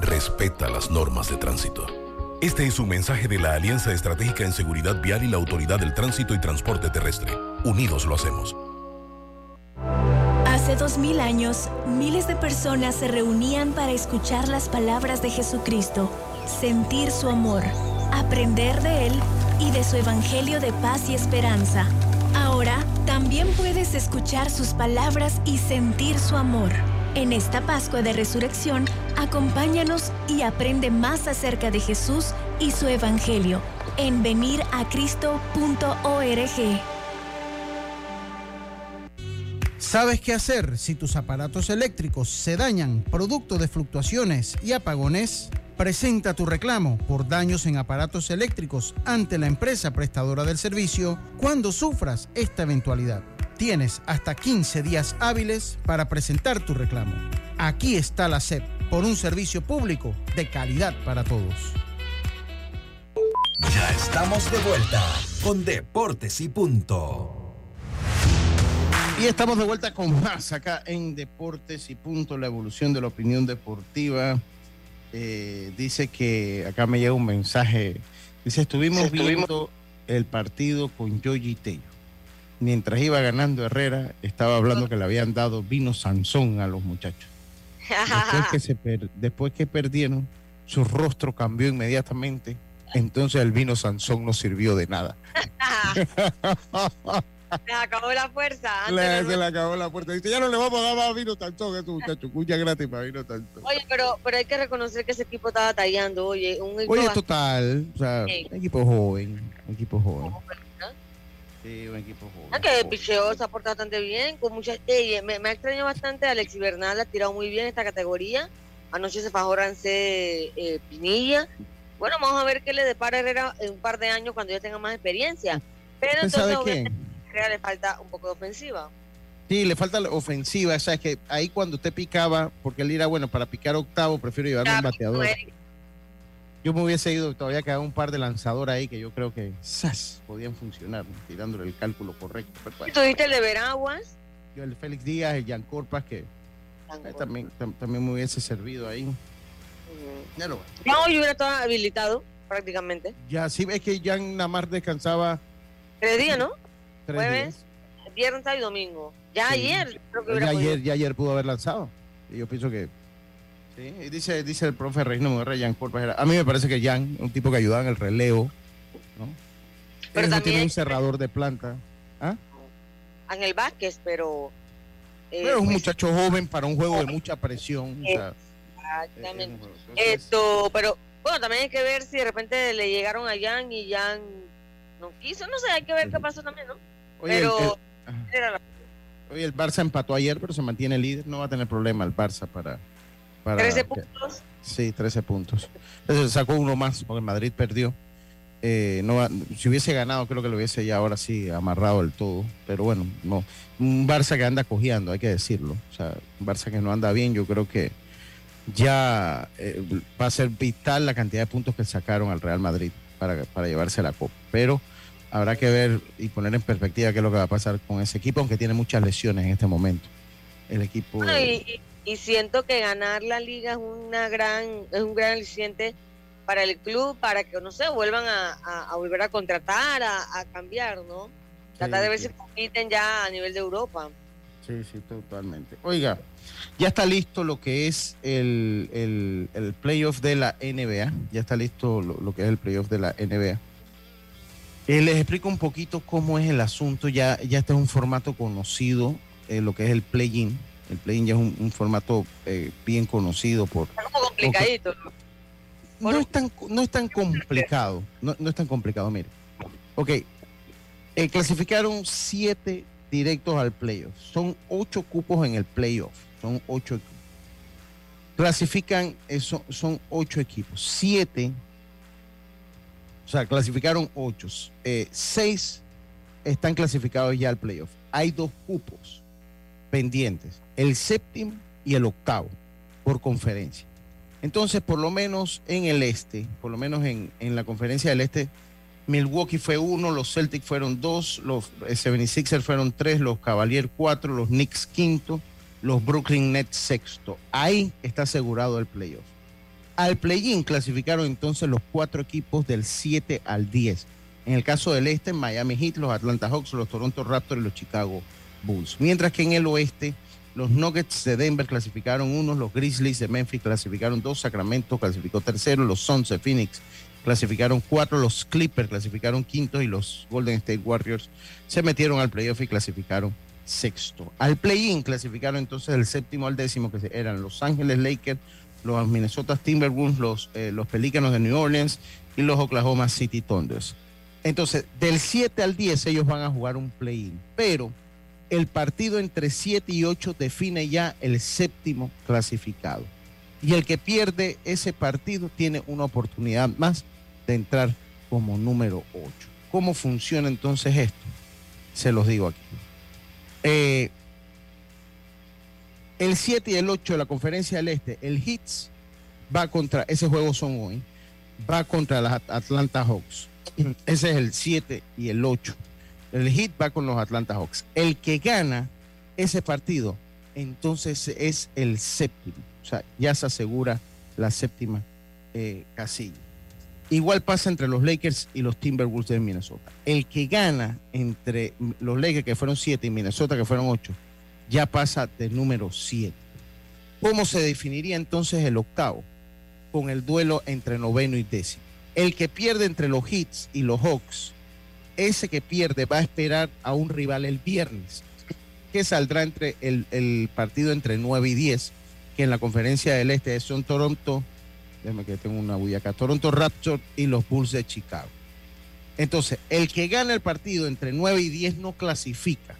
Respeta las normas de tránsito. Este es un mensaje de la Alianza Estratégica en Seguridad Vial y la Autoridad del Tránsito y Transporte Terrestre. Unidos lo hacemos. Hace dos mil años, miles de personas se reunían para escuchar las palabras de Jesucristo, sentir su amor, aprender de Él y de su Evangelio de paz y esperanza. Ahora también puedes escuchar sus palabras y sentir su amor. En esta Pascua de Resurrección, acompáñanos y aprende más acerca de Jesús y su Evangelio en veniracristo.org. ¿Sabes qué hacer si tus aparatos eléctricos se dañan producto de fluctuaciones y apagones? Presenta tu reclamo por daños en aparatos eléctricos ante la empresa prestadora del servicio cuando sufras esta eventualidad. Tienes hasta 15 días hábiles para presentar tu reclamo. Aquí está la SEP por un servicio público de calidad para todos. Ya estamos de vuelta con Deportes y Punto. Y estamos de vuelta con más acá en Deportes y Punto, la evolución de la opinión deportiva. Eh, dice que acá me llega un mensaje. Dice, estuvimos, Estuvimos- viendo el partido con Yoyi Tello. Mientras iba ganando Herrera, estaba hablando que le habían dado vino Sansón a los muchachos. Después que, se per- después que perdieron, su rostro cambió inmediatamente. Entonces el vino Sansón no sirvió de nada. Se acabó la fuerza. antes Le- no- se le acabó la puerta. Dice, ya no le vamos a dar más vino Sansón a estos muchachos. Cuya gratis para vino Sansón. Oye, pero, pero hay que reconocer que ese equipo estaba batallando. Oye, un equipo Oye, total, o sea, Sí. un equipo joven, un equipo joven. Sí, un equipo joven. Ah, que el picheo se ha portado bastante bien, con mucha, Ey, me, me ha extrañado bastante, Alex Bernal ha tirado muy bien esta categoría, anoche se fajó Rancé eh, Pinilla, bueno, vamos a ver qué le depara Herrera en un par de años cuando ya tenga más experiencia, Pero ¿Usted sabe entonces obviamente, le falta un poco de ofensiva. Sí, le falta la ofensiva. O sea, es que ahí cuando usted picaba, porque él era bueno para picar octavo, prefiero llevarme un bateador. Yo me hubiese ido, todavía quedaba un par de lanzadores ahí que yo creo que ¡zas! podían funcionar, ¿no? tirándole el cálculo correcto. Bueno, ¿Tuviste el de Veraguas? yo el Félix Díaz, el Jan Corpas, que eh, también, tam- también me hubiese servido ahí. Ya lo Ya hoy hubiera estado habilitado, prácticamente. Ya, sí, es que Jan más descansaba Tres días, ¿no? tres Jueves, días. viernes, y domingo. Ya Sí. ayer creo que Ya podido. ayer, ya ayer pudo haber lanzado. Y yo pienso que. Sí, y dice, dice el profe Reino Muguerra, Jan Corpas era- A mí me parece que Jan, un tipo que ayudaba en el relevo, ¿no? Pero Él no tiene un cerrador de planta. ¿Ah? Ángel Vázquez, pero. eh, Pero es un pues, muchacho joven para un juego de mucha presión. o sea, Exactamente. Esto, pero bueno, también hay que ver si de repente le llegaron a Jan y Jan no quiso, no sé, hay que ver qué pasó también, ¿no? Oye, pero el- ajá. era la- Oye, el Barça empató ayer, pero se mantiene líder. No va a tener problema el Barça para. Para 13 que- puntos. Sí, 13 puntos. Entonces sacó uno más porque el Madrid perdió. Eh, no si hubiese ganado, creo que lo hubiese ya ahora sí amarrado del todo. Pero bueno, no. Un Barça que anda cojeando, hay que decirlo. O sea, un Barça que no anda bien, yo creo que ya eh, va a ser vital la cantidad de puntos que sacaron al Real Madrid para, para llevarse la copa. Pero habrá que ver y poner en perspectiva qué es lo que va a pasar con ese equipo, aunque tiene muchas lesiones en este momento. El equipo. Y, siento que ganar la liga es una gran, es un gran aliciente para el club, para que, no sé, vuelvan a, a- a volver a contratar, a, a cambiar, ¿no? Tratar de ver sí. si compiten ya a nivel de Europa. Sí, sí, totalmente. Oiga, ya está listo lo que es el, el, el playoff de la NBA. Ya está listo lo, lo que es el playoff de la NBA. Eh, les explico un poquito cómo es el asunto. Ya, ya este es un formato conocido, eh, lo que es el play-in. El play-in ya es un, un formato eh, bien conocido por... Está como complicadito. ¿no? No es tan, no es tan complicado. No, no es tan complicado, mire. Ok. eh, clasificaron siete directos al playoff. Son ocho cupos en el playoff. Son ocho equipos. Clasifican, eso, son ocho equipos. Siete. O sea, clasificaron ocho. Eh, seis están clasificados ya al playoff. Hay dos cupos pendientes. El séptimo y el octavo por conferencia. Entonces, por lo menos en el este, por lo menos en, en la conferencia del este, Milwaukee fue uno, los Celtics fueron dos, los eh, 76ers fueron tres, los Cavaliers cuatro, los Knicks quinto, los Brooklyn Nets sexto. Ahí está asegurado el playoff. Al play-in clasificaron entonces los cuatro equipos del 7 al 10. En el caso del este, Miami Heat, los Atlanta Hawks, los Toronto Raptors y los Chicago Bulls. Mientras que en el oeste, los Nuggets de Denver clasificaron unos, los Grizzlies de Memphis clasificaron dos, Sacramento clasificó tercero, los Suns de Phoenix clasificaron cuatro, los Clippers clasificaron quinto y los Golden State Warriors se metieron al playoff y clasificaron sexto. Al play-in clasificaron entonces del séptimo al décimo, que eran Los Ángeles Lakers, los Minnesota Timberwolves, los, eh, los Pelícanos de New Orleans y los Oklahoma City Thunders. Entonces, del 7 al 10 ellos van a jugar un play-in, pero el partido entre 7 y 8 define ya el séptimo clasificado. Y el que pierde ese partido tiene una oportunidad más de entrar como número 8. ¿Cómo funciona entonces esto? Se los digo aquí. Eh, el 7 y el 8 de la conferencia del Este, el Hits va contra, ese juego son hoy, va contra las Atlanta Hawks. Ese es el 7 y el 8. El Heat va con los Atlanta Hawks. El que gana ese partido, entonces es el séptimo. O sea, ya se asegura la séptima eh, casilla. Igual pasa entre los Lakers y los Timberwolves de Minnesota. El que gana entre los Lakers, que fueron siete, y Minnesota, que fueron ocho, ya pasa de número siete. ¿Cómo se definiría entonces el octavo? Con el duelo entre noveno y décimo. El que pierde entre los Hits y los Hawks, ese que pierde va a esperar a un rival el viernes, que saldrá entre el, partido entre 9 y 10, que en la conferencia del Este son Toronto, déjame que tengo una bulla acá, Toronto Raptors y los Bulls de Chicago. Entonces, el que gana el partido entre 9 y 10 no clasifica.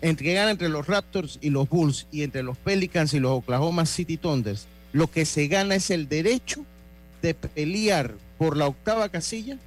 El que gana entre los Raptors y los Bulls y entre los Pelicans y los Oklahoma City Thunders, lo que se gana es el derecho de pelear por la octava casilla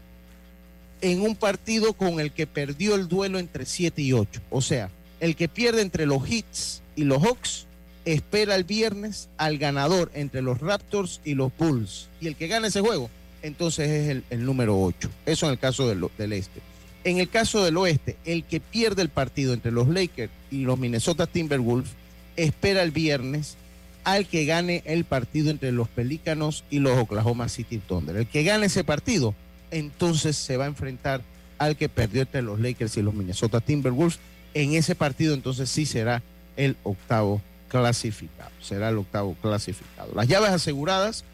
en un partido con el que perdió el duelo entre 7 y 8. O sea, el que pierde entre los Hits y los Hawks espera el viernes al ganador entre los Raptors y los Bulls. Y el que gana ese juego, entonces es el, número 8. Eso en el caso del, del este. En el caso del oeste, el que pierde el partido entre los Lakers y los Minnesota Timberwolves espera el viernes al que gane el partido entre los Pelícanos y los Oklahoma City Thunder. El que gane ese partido, entonces se va a enfrentar al que perdió entre los Lakers y los Minnesota Timberwolves. En ese partido, entonces sí será el octavo clasificado. Será el octavo clasificado. Las llaves aseguradas,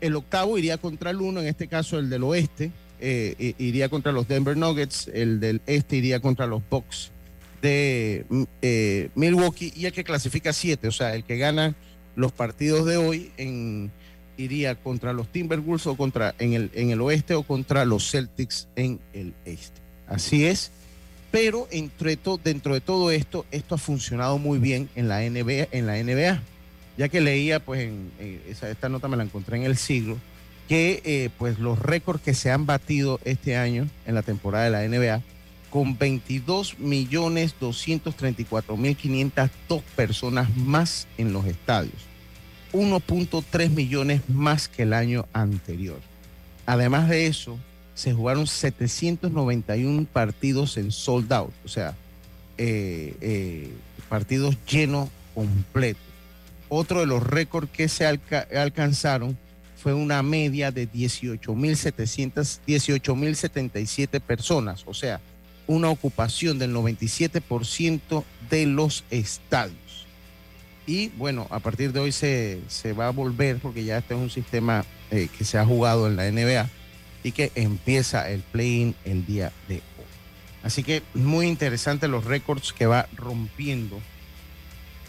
el octavo iría contra el uno, en este caso el del oeste, eh, iría contra los Denver Nuggets, el del este iría contra los Bucks de mm, eh, Milwaukee y el que clasifica siete, o sea, el que gana los partidos de hoy en, iría contra los Timberwolves o contra en el, en el oeste o contra los Celtics en el este. Así es. Pero entre dentro de todo esto, esto ha funcionado muy bien en la NBA, en la NBA. Ya que leía, pues en, esta nota me la encontré en el siglo, que eh, pues los récords que se han batido este año en la temporada de la NBA, con 22 millones 234 mil 502 personas más en los estadios. 1.3 millones más que el año anterior. Además de eso, se jugaron 791 partidos en sold out, o sea, eh, eh, partidos llenos completos. Otro de los récords que se alcanzaron fue una media de 18.700, 18.077 personas, o sea, una ocupación del 97% de los estadios. Y bueno, a partir de hoy se, va a volver, porque ya este es un sistema eh, que se ha jugado en la NBA y que empieza el play-in el día de hoy. Así que muy interesante los récords que va rompiendo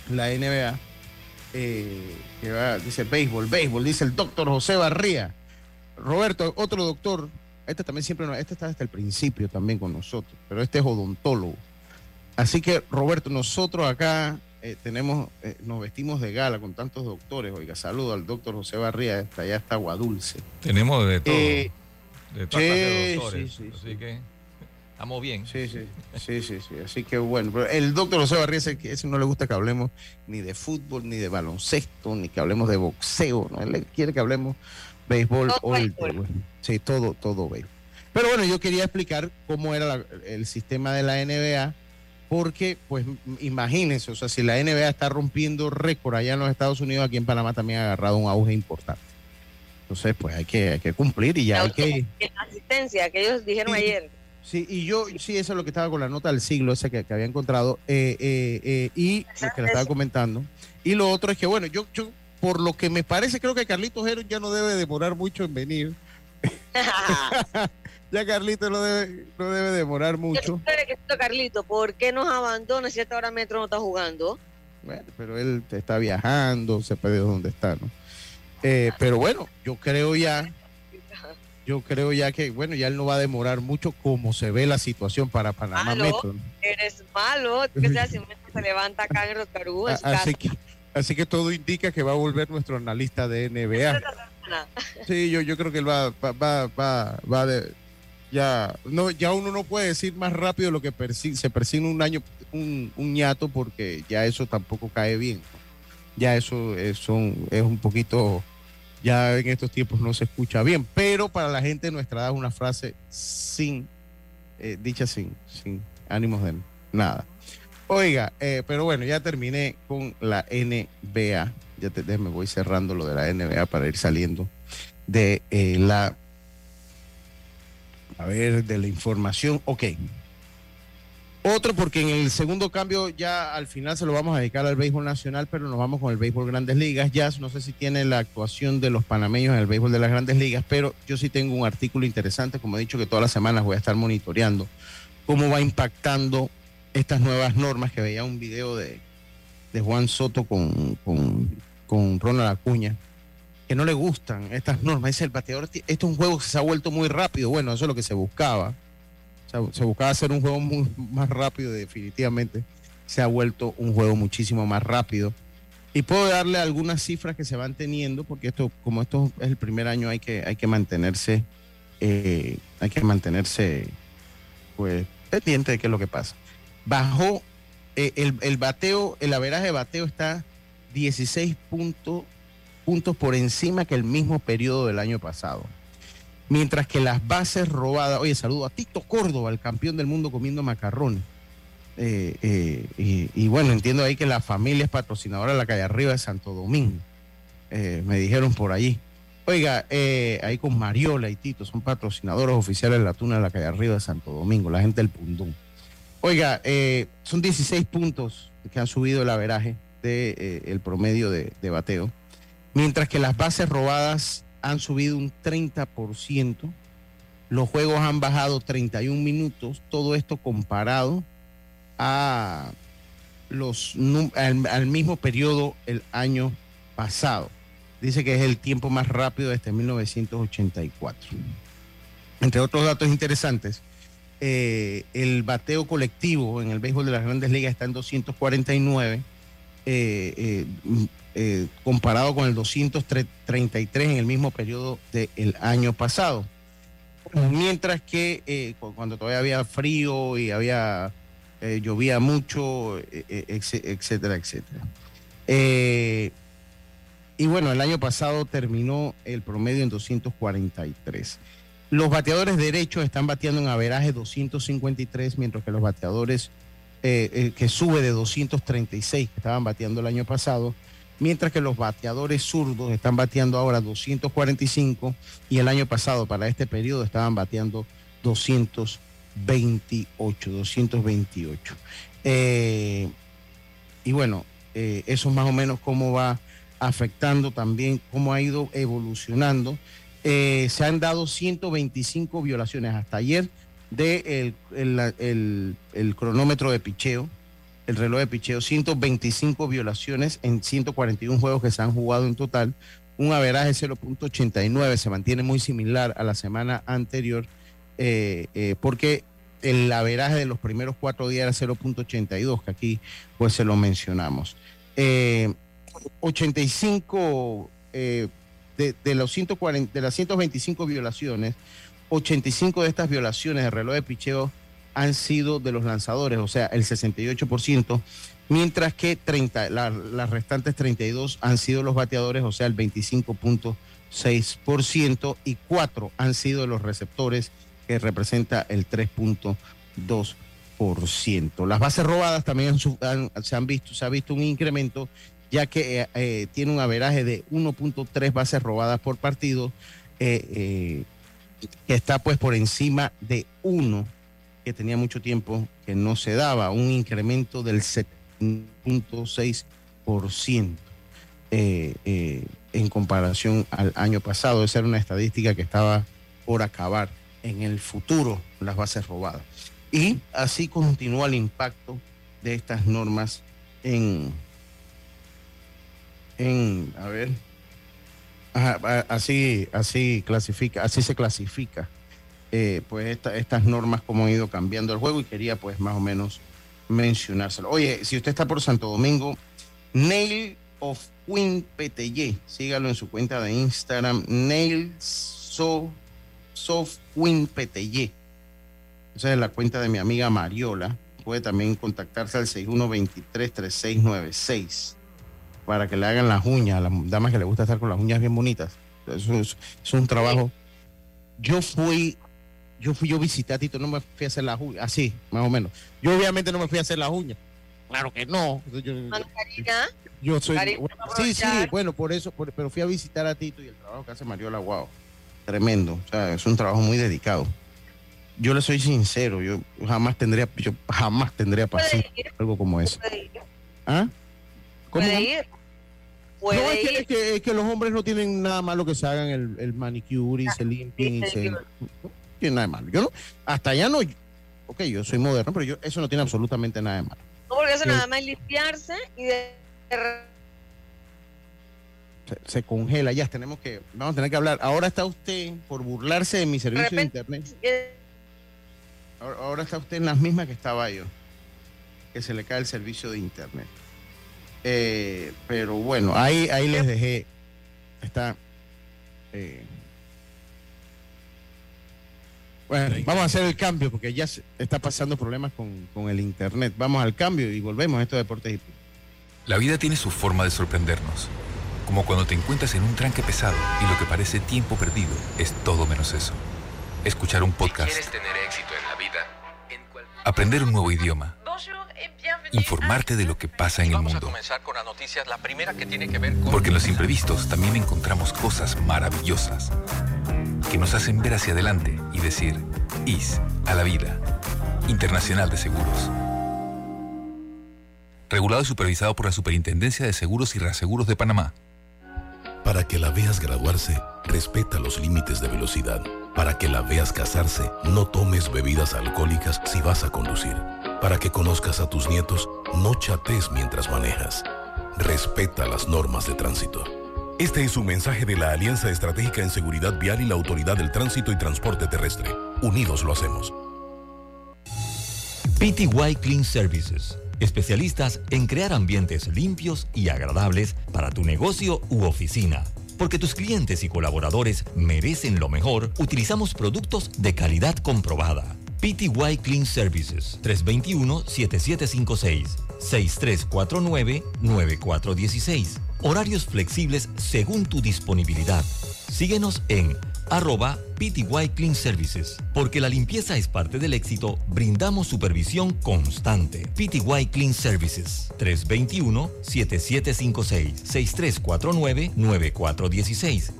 la NBA. Eh, que va, dice béisbol, béisbol, dice el doctor José Barría. Roberto, otro doctor, este también siempre, este está desde el principio también con nosotros, pero este es odontólogo. Así que Roberto, nosotros acá eh, tenemos, eh, nos vestimos de gala con tantos doctores. Oiga, saludo al doctor José Barría, está allá está Dulce. Tenemos de todo. Eh, de sí, doctores. Sí, sí, así que estamos bien. Sí, sí, sí, sí, sí. Así que bueno, pero el doctor José Barría ese, ese no le gusta que hablemos ni de fútbol, ni de baloncesto, ni que hablemos de boxeo. ¿no? Él quiere que hablemos béisbol o Sí, todo, todo béisbol. Pero bueno, yo quería explicar cómo era el sistema de la NBA porque pues imagínense, o sea, si la NBA está rompiendo récord allá en los Estados Unidos, aquí en Panamá también ha agarrado un auge importante. Entonces, pues hay que, hay que cumplir y ya hay que... asistencia que ellos dijeron ayer. Sí, y yo, sí, eso es lo que estaba con la nota del siglo, esa que, había encontrado, eh, eh, eh, y que la estaba comentando. Y lo otro es que, bueno, yo, yo, por lo que me parece, creo que Carlitos Jero ya no debe demorar mucho en venir. ya Carlito no debe, no debe demorar mucho. Carlito, ¿por qué nos abandona si hasta ahora Metro no está jugando? Bueno, pero él está viajando, se perdió dónde está, ¿no? Eh, pero bueno, yo creo ya, yo creo ya que, bueno, ya él no va a demorar mucho como se ve la situación para Panamá Metro. Eres malo, que sea si se levanta acá en Rotarú. Así que, así que todo indica que va a volver nuestro analista de NBA. Sí, yo, yo creo que él va, va, va, va, va de, ya no ya uno no puede decir más rápido lo que se persigue un año un, un, ñato porque ya eso tampoco cae bien ya eso es, es un poquito ya en estos tiempos no se escucha bien pero para la gente nuestra edad es una frase sin eh, dicha sin sin ánimos de nada. Oiga eh, pero bueno ya terminé con la NBA ya te, me voy cerrando lo de la NBA para ir saliendo de eh, la a ver, de la información. Ok. Otro, porque en el segundo cambio ya al final se lo vamos a dedicar al béisbol nacional, pero nos vamos con el béisbol Grandes Ligas. Ya no sé si tiene la actuación de los panameños en el béisbol de las Grandes Ligas, pero yo sí tengo un artículo interesante, como he dicho que todas las semanas voy a estar monitoreando cómo va impactando estas nuevas normas, que veía un video de, Juan Soto con, con, con Ronald Acuña, que no le gustan estas normas. Dice el bateador, esto es un juego que se ha vuelto muy rápido. Bueno, eso es lo que se buscaba. se buscaba hacer un juego muy, más rápido, definitivamente. Se ha vuelto un juego muchísimo más rápido. Y puedo darle algunas cifras que se van teniendo, porque esto, como esto es el primer año, hay que, hay que mantenerse, eh, hay que mantenerse pues pendiente de qué es lo que pasa. Bajó eh, el, el, bateo, el averaje de bateo está 16 puntos, puntos por encima que el mismo periodo del año pasado. Mientras que las bases robadas, oye, saludo a Tito Córdoba, el campeón del mundo comiendo macarrón. Eh, eh, y, bueno, entiendo ahí que la familia es patrocinadora de la calle arriba de Santo Domingo. me dijeron por allí. Oiga, ahí con Mariola y Tito son patrocinadores oficiales de la tuna de la calle arriba de Santo Domingo, la gente del Pundón. Oiga, eh, son 16 puntos que han subido el averaje del de, eh, promedio de, bateo, mientras que las bases robadas han subido un 30%, los juegos han bajado 31 minutos, todo esto comparado a los al, mismo periodo el año pasado. Dice que es el tiempo más rápido desde 1984. Entre otros datos interesantes, eh, el bateo colectivo en el béisbol de las grandes ligas está en 249, eh, eh, eh, comparado con el 233 en el mismo periodo del año pasado. Mientras que eh, cuando todavía había frío y había llovía mucho, etcétera, etcétera. y bueno, el año pasado terminó el promedio en 243. Los bateadores derechos están bateando en averaje 253, mientras que los bateadores eh, eh, que sube de 236 que estaban bateando el año pasado, mientras que los bateadores zurdos están bateando ahora 245 y el año pasado para este periodo estaban bateando 228, 228. Eh, y bueno, eh, eso es más o menos cómo va afectando también, cómo ha ido evolucionando eh, se han dado 125 violaciones hasta ayer del de el, el, el, cronómetro de picheo, el reloj de picheo, 125 violaciones en 141 juegos que se han jugado en total, un averaje 0.89, se mantiene muy similar a la semana anterior, eh, eh, porque el averaje de los primeros cuatro días era 0.82, que aquí pues se lo mencionamos. 85 de, de, los 140, de las 125 violaciones, 85 de estas violaciones de reloj de picheo han sido de los lanzadores, o sea, el 68%, mientras que 30, la, las restantes 32 han sido los bateadores, o sea, el 25.6%, y 4 han sido los receptores, que representa el 3.2%. Las bases robadas también se han visto, se ha visto un incremento ya que eh, eh, tiene un averaje de 1.3 bases robadas por partido, eh, que está pues por encima de uno que tenía mucho tiempo que no se daba, un incremento del 7.6% en comparación al año pasado. Esa era una estadística que estaba por acabar en el futuro, las bases robadas. Y así continúa el impacto de estas normas en en, a ver, así, así clasifica, así se clasifica, eh, pues esta, estas normas como han ido cambiando el juego y quería pues más o menos mencionárselo. Oye, si usted está por Santo Domingo, Nail of Queen PTY, sígalo en su cuenta de Instagram, Nail so, Soft Queen PTY. Esa es la cuenta de mi amiga Mariola. Puede también contactarse al 6123 3696 para que le hagan las uñas a las damas que le gusta estar con las uñas bien bonitas. Eso es, es un trabajo. Yo fui, yo fui, yo visité a Tito, no me fui a hacer las uñas, así, más o menos. Yo obviamente no me fui a hacer las uñas. Claro que no. Yo, yo soy. Bueno, sí, sí, bueno, por eso, por, pero fui a visitar a Tito y el trabajo que hace Mariola, wow, tremendo. O sea, es un trabajo muy dedicado. Yo le soy sincero, yo jamás tendría, yo jamás tendría paciencia algo como eso. ¿Ah? ¿Cómo? No, es que, es, que, es que, los hombres no tienen nada malo que se hagan el, el manicure y ah, se limpien y se... tiene nada de malo. Yo no, hasta allá no... Ok, yo soy moderno, pero yo eso no tiene absolutamente nada de malo. No, porque eso yo, nada más limpiarse y de... Se, se, congela, ya tenemos que, vamos a tener que hablar. Ahora está usted por burlarse de mi servicio de, de internet. Ahora, ahora está usted en las mismas que estaba yo, que se le cae el servicio de internet. Eh, pero bueno, ahí, ahí les dejé. Está. Eh, Bueno, vamos a hacer el cambio porque ya se está pasando problemas con, con el internet. Vamos al cambio y volvemos a estos deportes. La vida tiene su forma de sorprendernos. Como cuando te encuentras en un tranque pesado y lo que parece tiempo perdido es todo menos eso. Escuchar un podcast. ¿Quieres tener éxito en la vida? Aprender un nuevo idioma. Informarte de lo que pasa en el Vamos a mundo. comenzar con la noticia, la primera que tiene que ver con... Porque en los imprevistos también encontramos cosas maravillosas que nos hacen ver hacia adelante y decir, IS a la vida. Internacional de Seguros. Regulado y supervisado por la Superintendencia de Seguros y Reaseguros de Panamá. Para que la veas graduarse, respeta los límites de velocidad. Para que la veas casarse, no tomes bebidas alcohólicas si vas a conducir. Para que conozcas a tus nietos, no chates mientras manejas. Respeta las normas de tránsito. Este es un mensaje de la Alianza Estratégica en Seguridad Vial y la Autoridad del Tránsito y Transporte Terrestre. Unidos lo hacemos. PTY Clean Services. Especialistas en crear ambientes limpios y agradables para tu negocio u oficina. Porque tus clientes y colaboradores merecen lo mejor, utilizamos productos de calidad comprobada. PTY Clean Services 321-7756 6349-9416. Horarios flexibles según tu disponibilidad. Síguenos en arroba PTY Clean Services. Porque la limpieza es parte del éxito, brindamos supervisión constante. PTY Clean Services 321-7756-6349-9416.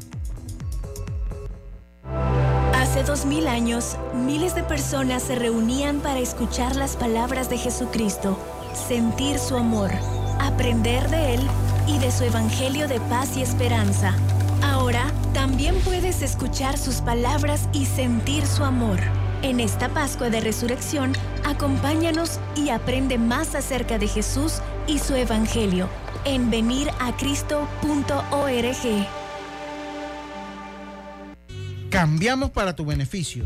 Hace dos mil años, miles de personas se reunían para escuchar las palabras de Jesucristo, sentir su amor, aprender de Él y de su Evangelio de paz y esperanza. Ahora también puedes escuchar sus palabras y sentir su amor. En esta Pascua de Resurrección, acompáñanos y aprende más acerca de Jesús y su Evangelio en veniracristo.org. Cambiamos para tu beneficio.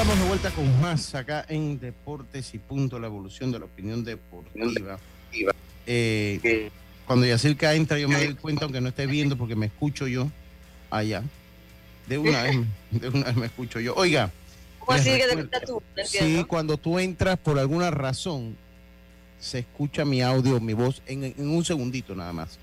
Estamos de vuelta con más acá en Deportes y Punto, la evolución de la opinión deportiva. Eh, cuando Yacirca entra, yo me doy cuenta, aunque no esté viendo, porque me escucho yo allá. De una vez, de una vez me escucho yo. Oiga. ¿Cómo les así que te recuerdo- escuchas tú? No Sí, cuando tú entras por alguna razón, se escucha mi audio, mi voz en, en un segundito nada más.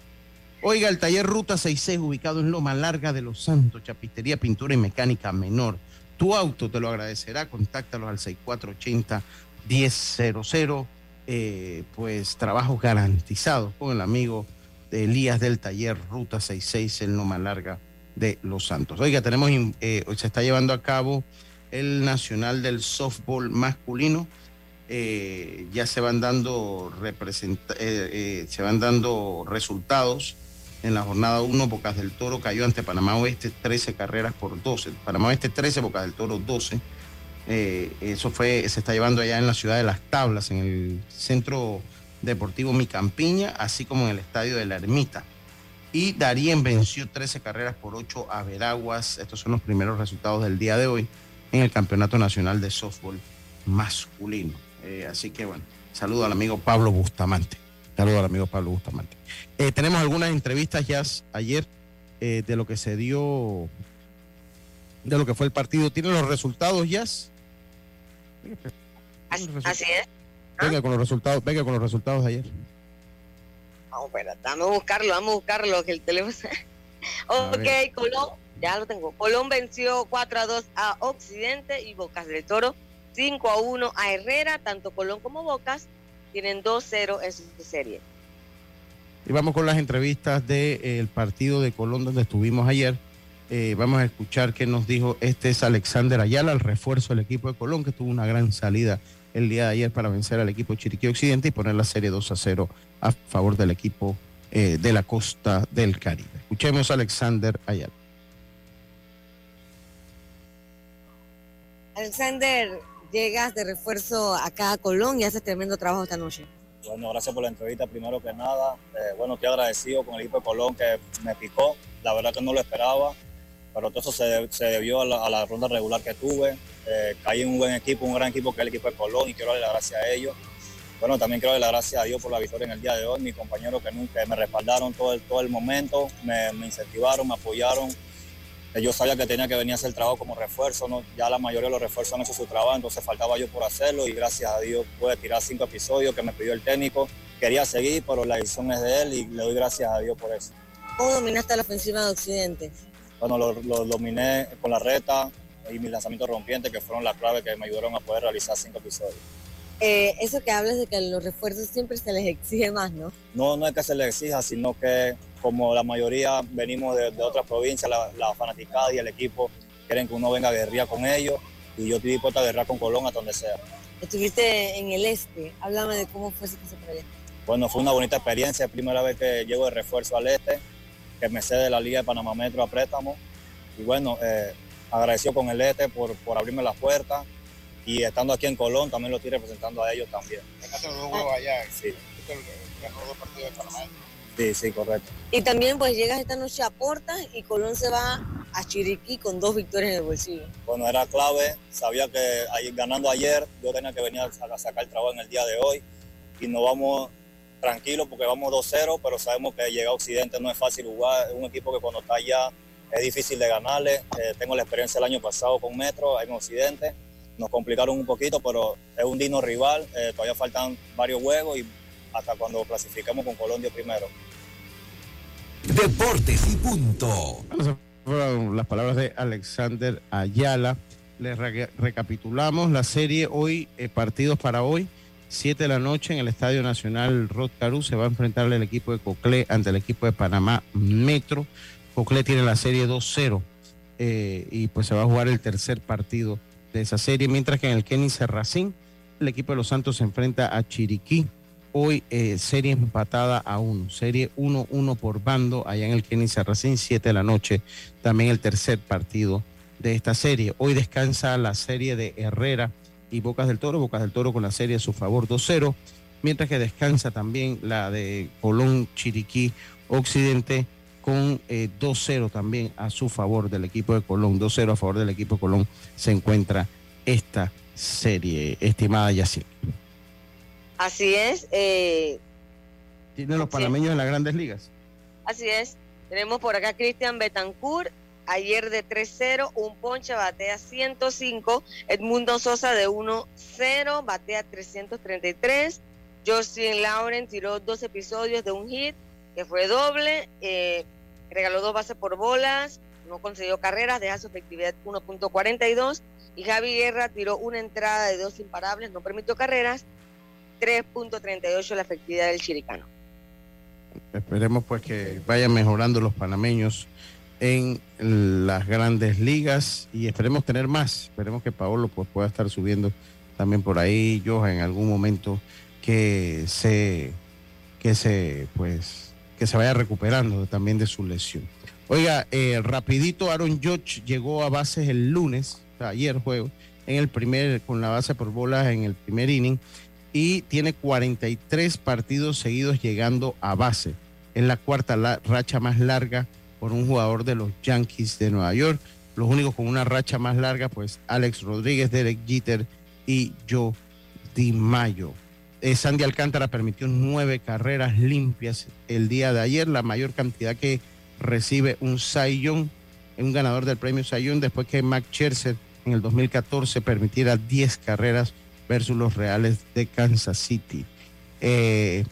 Oiga, el taller Ruta 66, ubicado en Loma Larga de Los Santos, Chapistería, Pintura y Mecánica Menor. Tu auto te lo agradecerá, contáctalos al 6480-1000. Eh, pues trabajos garantizados con el amigo de Elías del taller Ruta 66 en Loma Larga de Los Santos. Oiga, tenemos, eh, hoy se está llevando a cabo el Nacional del Softball Masculino. Eh, ya se van dando eh, eh, se van dando resultados. En la jornada 1, Bocas del Toro cayó ante Panamá Oeste 13 carreras por 12. Panamá Oeste 13, Bocas del Toro 12. Eh, eso fue, se está llevando allá en la ciudad de Las Tablas, en el Centro Deportivo Mi Campiña, así como en el Estadio de la Ermita. Y Darien venció 13 carreras por 8 a Veraguas. Estos son los primeros resultados del día de hoy en el Campeonato Nacional de Softball Masculino. Eh, así que bueno, saludo al amigo Pablo Bustamante. Saludo al amigo Pablo Bustamante. Eh, tenemos algunas entrevistas ya ayer eh, de lo que se dio, de lo que fue el partido. ¿Tienen los resultados ya? Así, así es. Venga con los resultados, venga con los resultados de ayer. Vamos, espérate, vamos a buscarlo, vamos a buscarlo, que el teléfono... ok. Colón, ya lo tengo. Colón venció 4 a 2 a Occidente y Bocas del Toro 5 a 1 a Herrera. Tanto Colón como Bocas tienen 2-0 en su serie. Y vamos con las entrevistas del partido de Colón donde estuvimos ayer. Eh, vamos a escuchar qué nos dijo este es Alexander Ayala, el refuerzo del equipo de Colón, que tuvo una gran salida el día de ayer para vencer al equipo Chiriquí Occidente y poner la serie 2 a 0 a favor del equipo eh, de la costa del Caribe. Escuchemos a Alexander Ayala. Alexander, llegas de refuerzo acá a Colón y haces tremendo trabajo esta noche. Bueno, gracias por la entrevista primero que nada. Eh, bueno, estoy agradecido con el equipo de Colón que me picó. La verdad que no lo esperaba, pero todo eso se, debió a la, ronda regular que tuve. Eh, caí en un buen equipo, un gran equipo que es el equipo de Colón y quiero darle las gracias a ellos. Bueno, también quiero darle las gracias a Dios por la victoria en el día de hoy, mis compañeros que, nunca, me respaldaron todo el, todo el momento, me, me incentivaron, me apoyaron yo sabía que tenía que venir a hacer el trabajo como refuerzo, ¿no? ya la mayoría de los refuerzos han hecho su trabajo, entonces faltaba yo por hacerlo y gracias a Dios pude tirar cinco episodios que me pidió el técnico. Quería seguir, pero la decisión es de él y le doy gracias a Dios por eso. ¿Cómo dominaste la ofensiva de Occidente? Bueno, lo, dominé con la reta y mis lanzamientos rompientes que fueron la clave que me ayudaron a poder realizar cinco episodios. Eh, eso que hablas de que los refuerzos siempre se les exige más, ¿no? No, no es que se les exija, sino que como la mayoría venimos de, otras provincias, la, la, fanaticada y el equipo quieren que uno venga a guerrear con ellos y yo estoy dispuesto a guerrear con Colón a donde sea. Estuviste en el este, háblame de cómo fue ese proyecto. Bueno, fue una bonita experiencia, primera vez que llego de refuerzo al este, que me cede la Liga de Panamá Metro a préstamo y bueno, eh, agradecido con el este por, por abrirme las puertas y estando aquí en Colón también lo estoy representando a ellos también. allá. Sí. dos partidos de Panamá. Sí, sí, correcto. Y también pues llegas esta noche a Portas y Colón se va a Chiriquí con dos victorias en el bolsillo. Bueno, era clave, sabía que ganando ayer yo tenía que venir a sacar el trabajo en el día de hoy y nos vamos tranquilos porque vamos 2-0, pero sabemos que llegar a Occidente no es fácil jugar, es un equipo que cuando está allá es difícil de ganarle, eh, tengo la experiencia el año pasado con Metro en Occidente, nos complicaron un poquito, pero es un digno rival, eh, todavía faltan varios juegos y hasta cuando clasificamos con Colombia primero. Deportes y punto. las palabras de Alexander Ayala. Les recapitulamos la serie hoy, eh, partidos para hoy. 7 de la noche en el Estadio Nacional Rod Caru se va a enfrentar el equipo de Coclé ante el equipo de Panamá Metro. Coclé tiene la serie 2-0 eh, y pues se va a jugar el tercer partido de esa serie, mientras que en el Kenny Serracín el equipo de los Santos se enfrenta a Chiriquí Hoy eh, serie empatada a uno, serie 1-1 por bando allá en el Kenny Sarracín, 7 de la noche, también el tercer partido de esta serie. Hoy descansa la serie de Herrera y Bocas del Toro, Bocas del Toro con la serie a su favor 2-0, mientras que descansa también la de Colón Chiriquí Occidente con 2-0 eh, también a su favor del equipo de Colón, 2-0 a favor del equipo de Colón se encuentra esta serie, estimada Yacine. Así es. Eh, ¿Tienen los panameños en las grandes ligas? Así es. Tenemos por acá Cristian Betancourt, ayer de 3-0, un ponche, batea 105. Edmundo Sosa de 1-0, batea 333. Justin Lauren tiró dos episodios de un hit, que fue doble. Eh, regaló dos bases por bolas, no consiguió carreras, deja su efectividad 1.42. Y Javi Guerra tiró una entrada de dos imparables, no permitió carreras 3.38 la efectividad del chiricano. Esperemos pues que vayan mejorando los panameños en las grandes ligas y esperemos tener más. Esperemos que Paolo pues pueda estar subiendo también por ahí, yo en algún momento que se que se pues que se vaya recuperando también de su lesión. Oiga, eh, rapidito Aaron Judge llegó a bases el lunes, ayer juego, en el primer con la base por bolas en el primer inning y tiene 43 partidos seguidos llegando a base. Es la cuarta racha más larga por un jugador de los Yankees de Nueva York. Los únicos con una racha más larga, pues Alex Rodríguez, Derek Jeter y Joe DiMaggio. Eh, Sandy Alcántara permitió nueve carreras limpias el día de ayer, la mayor cantidad que recibe un Cy un ganador del premio Cy después que Mac Scherzer en el 2014 permitiera 10 carreras versus los Reales de Kansas City. Eh,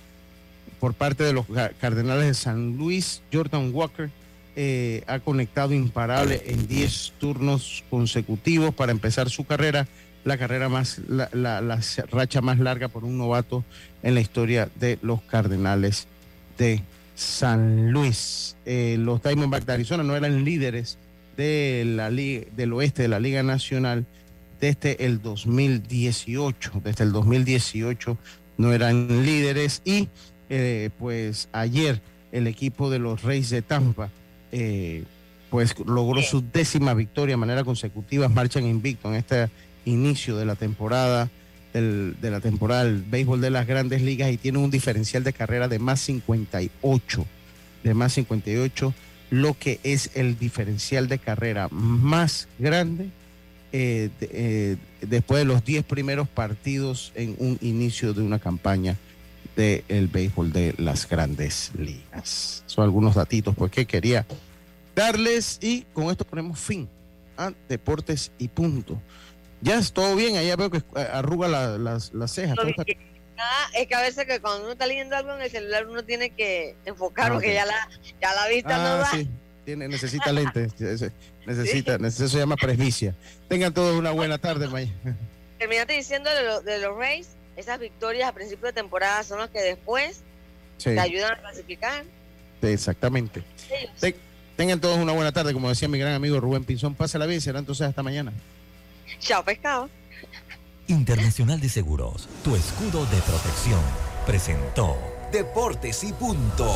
por parte de los Cardenales de San Luis, Jordan Walker eh, ha conectado imparable en 10 turnos consecutivos para empezar su carrera, la carrera más, la, racha más larga por un novato en la historia de los Cardenales de San Luis. Eh, los Diamondbacks de Arizona no eran líderes de la, del oeste de la Liga Nacional desde el 2018. Desde el 2018 no eran líderes y eh, pues ayer el equipo de los Reyes de Tampa eh, pues logró su décima victoria de manera consecutiva, marchan invicto en este inicio de la temporada de la temporada del béisbol de las grandes ligas y tiene un diferencial de carrera de más 58, de más 58, lo que es el diferencial de carrera más grande eh, de- eh, después de los 10 primeros partidos en un inicio de una campaña del béisbol de las grandes ligas. Son algunos datitos pues, que quería darles y con esto ponemos fin a Deportes y Punto. Ya es todo bien, allá veo que arruga la- las, las cejas. todo está- Ah, es que a veces que cuando uno está leyendo algo en el celular uno tiene que enfocar Ah, porque ok. ya la, ya la vista no Ah, da. sí, tiene, necesita lentes, necesita, neces- eso se llama presbicia. Tengan todos una buena tarde, May. Terminaste diciendo de, lo- de los Rays, esas victorias a principio de temporada son las que después Sí, te ayudan a clasificar. sí, exactamente. Te- tengan todos una buena tarde, como decía mi gran amigo Rubén Pinzón. Pásala bien, será entonces hasta mañana. Chao, pescado. Internacional de Seguros, tu escudo de protección, presentó Deportes y punto.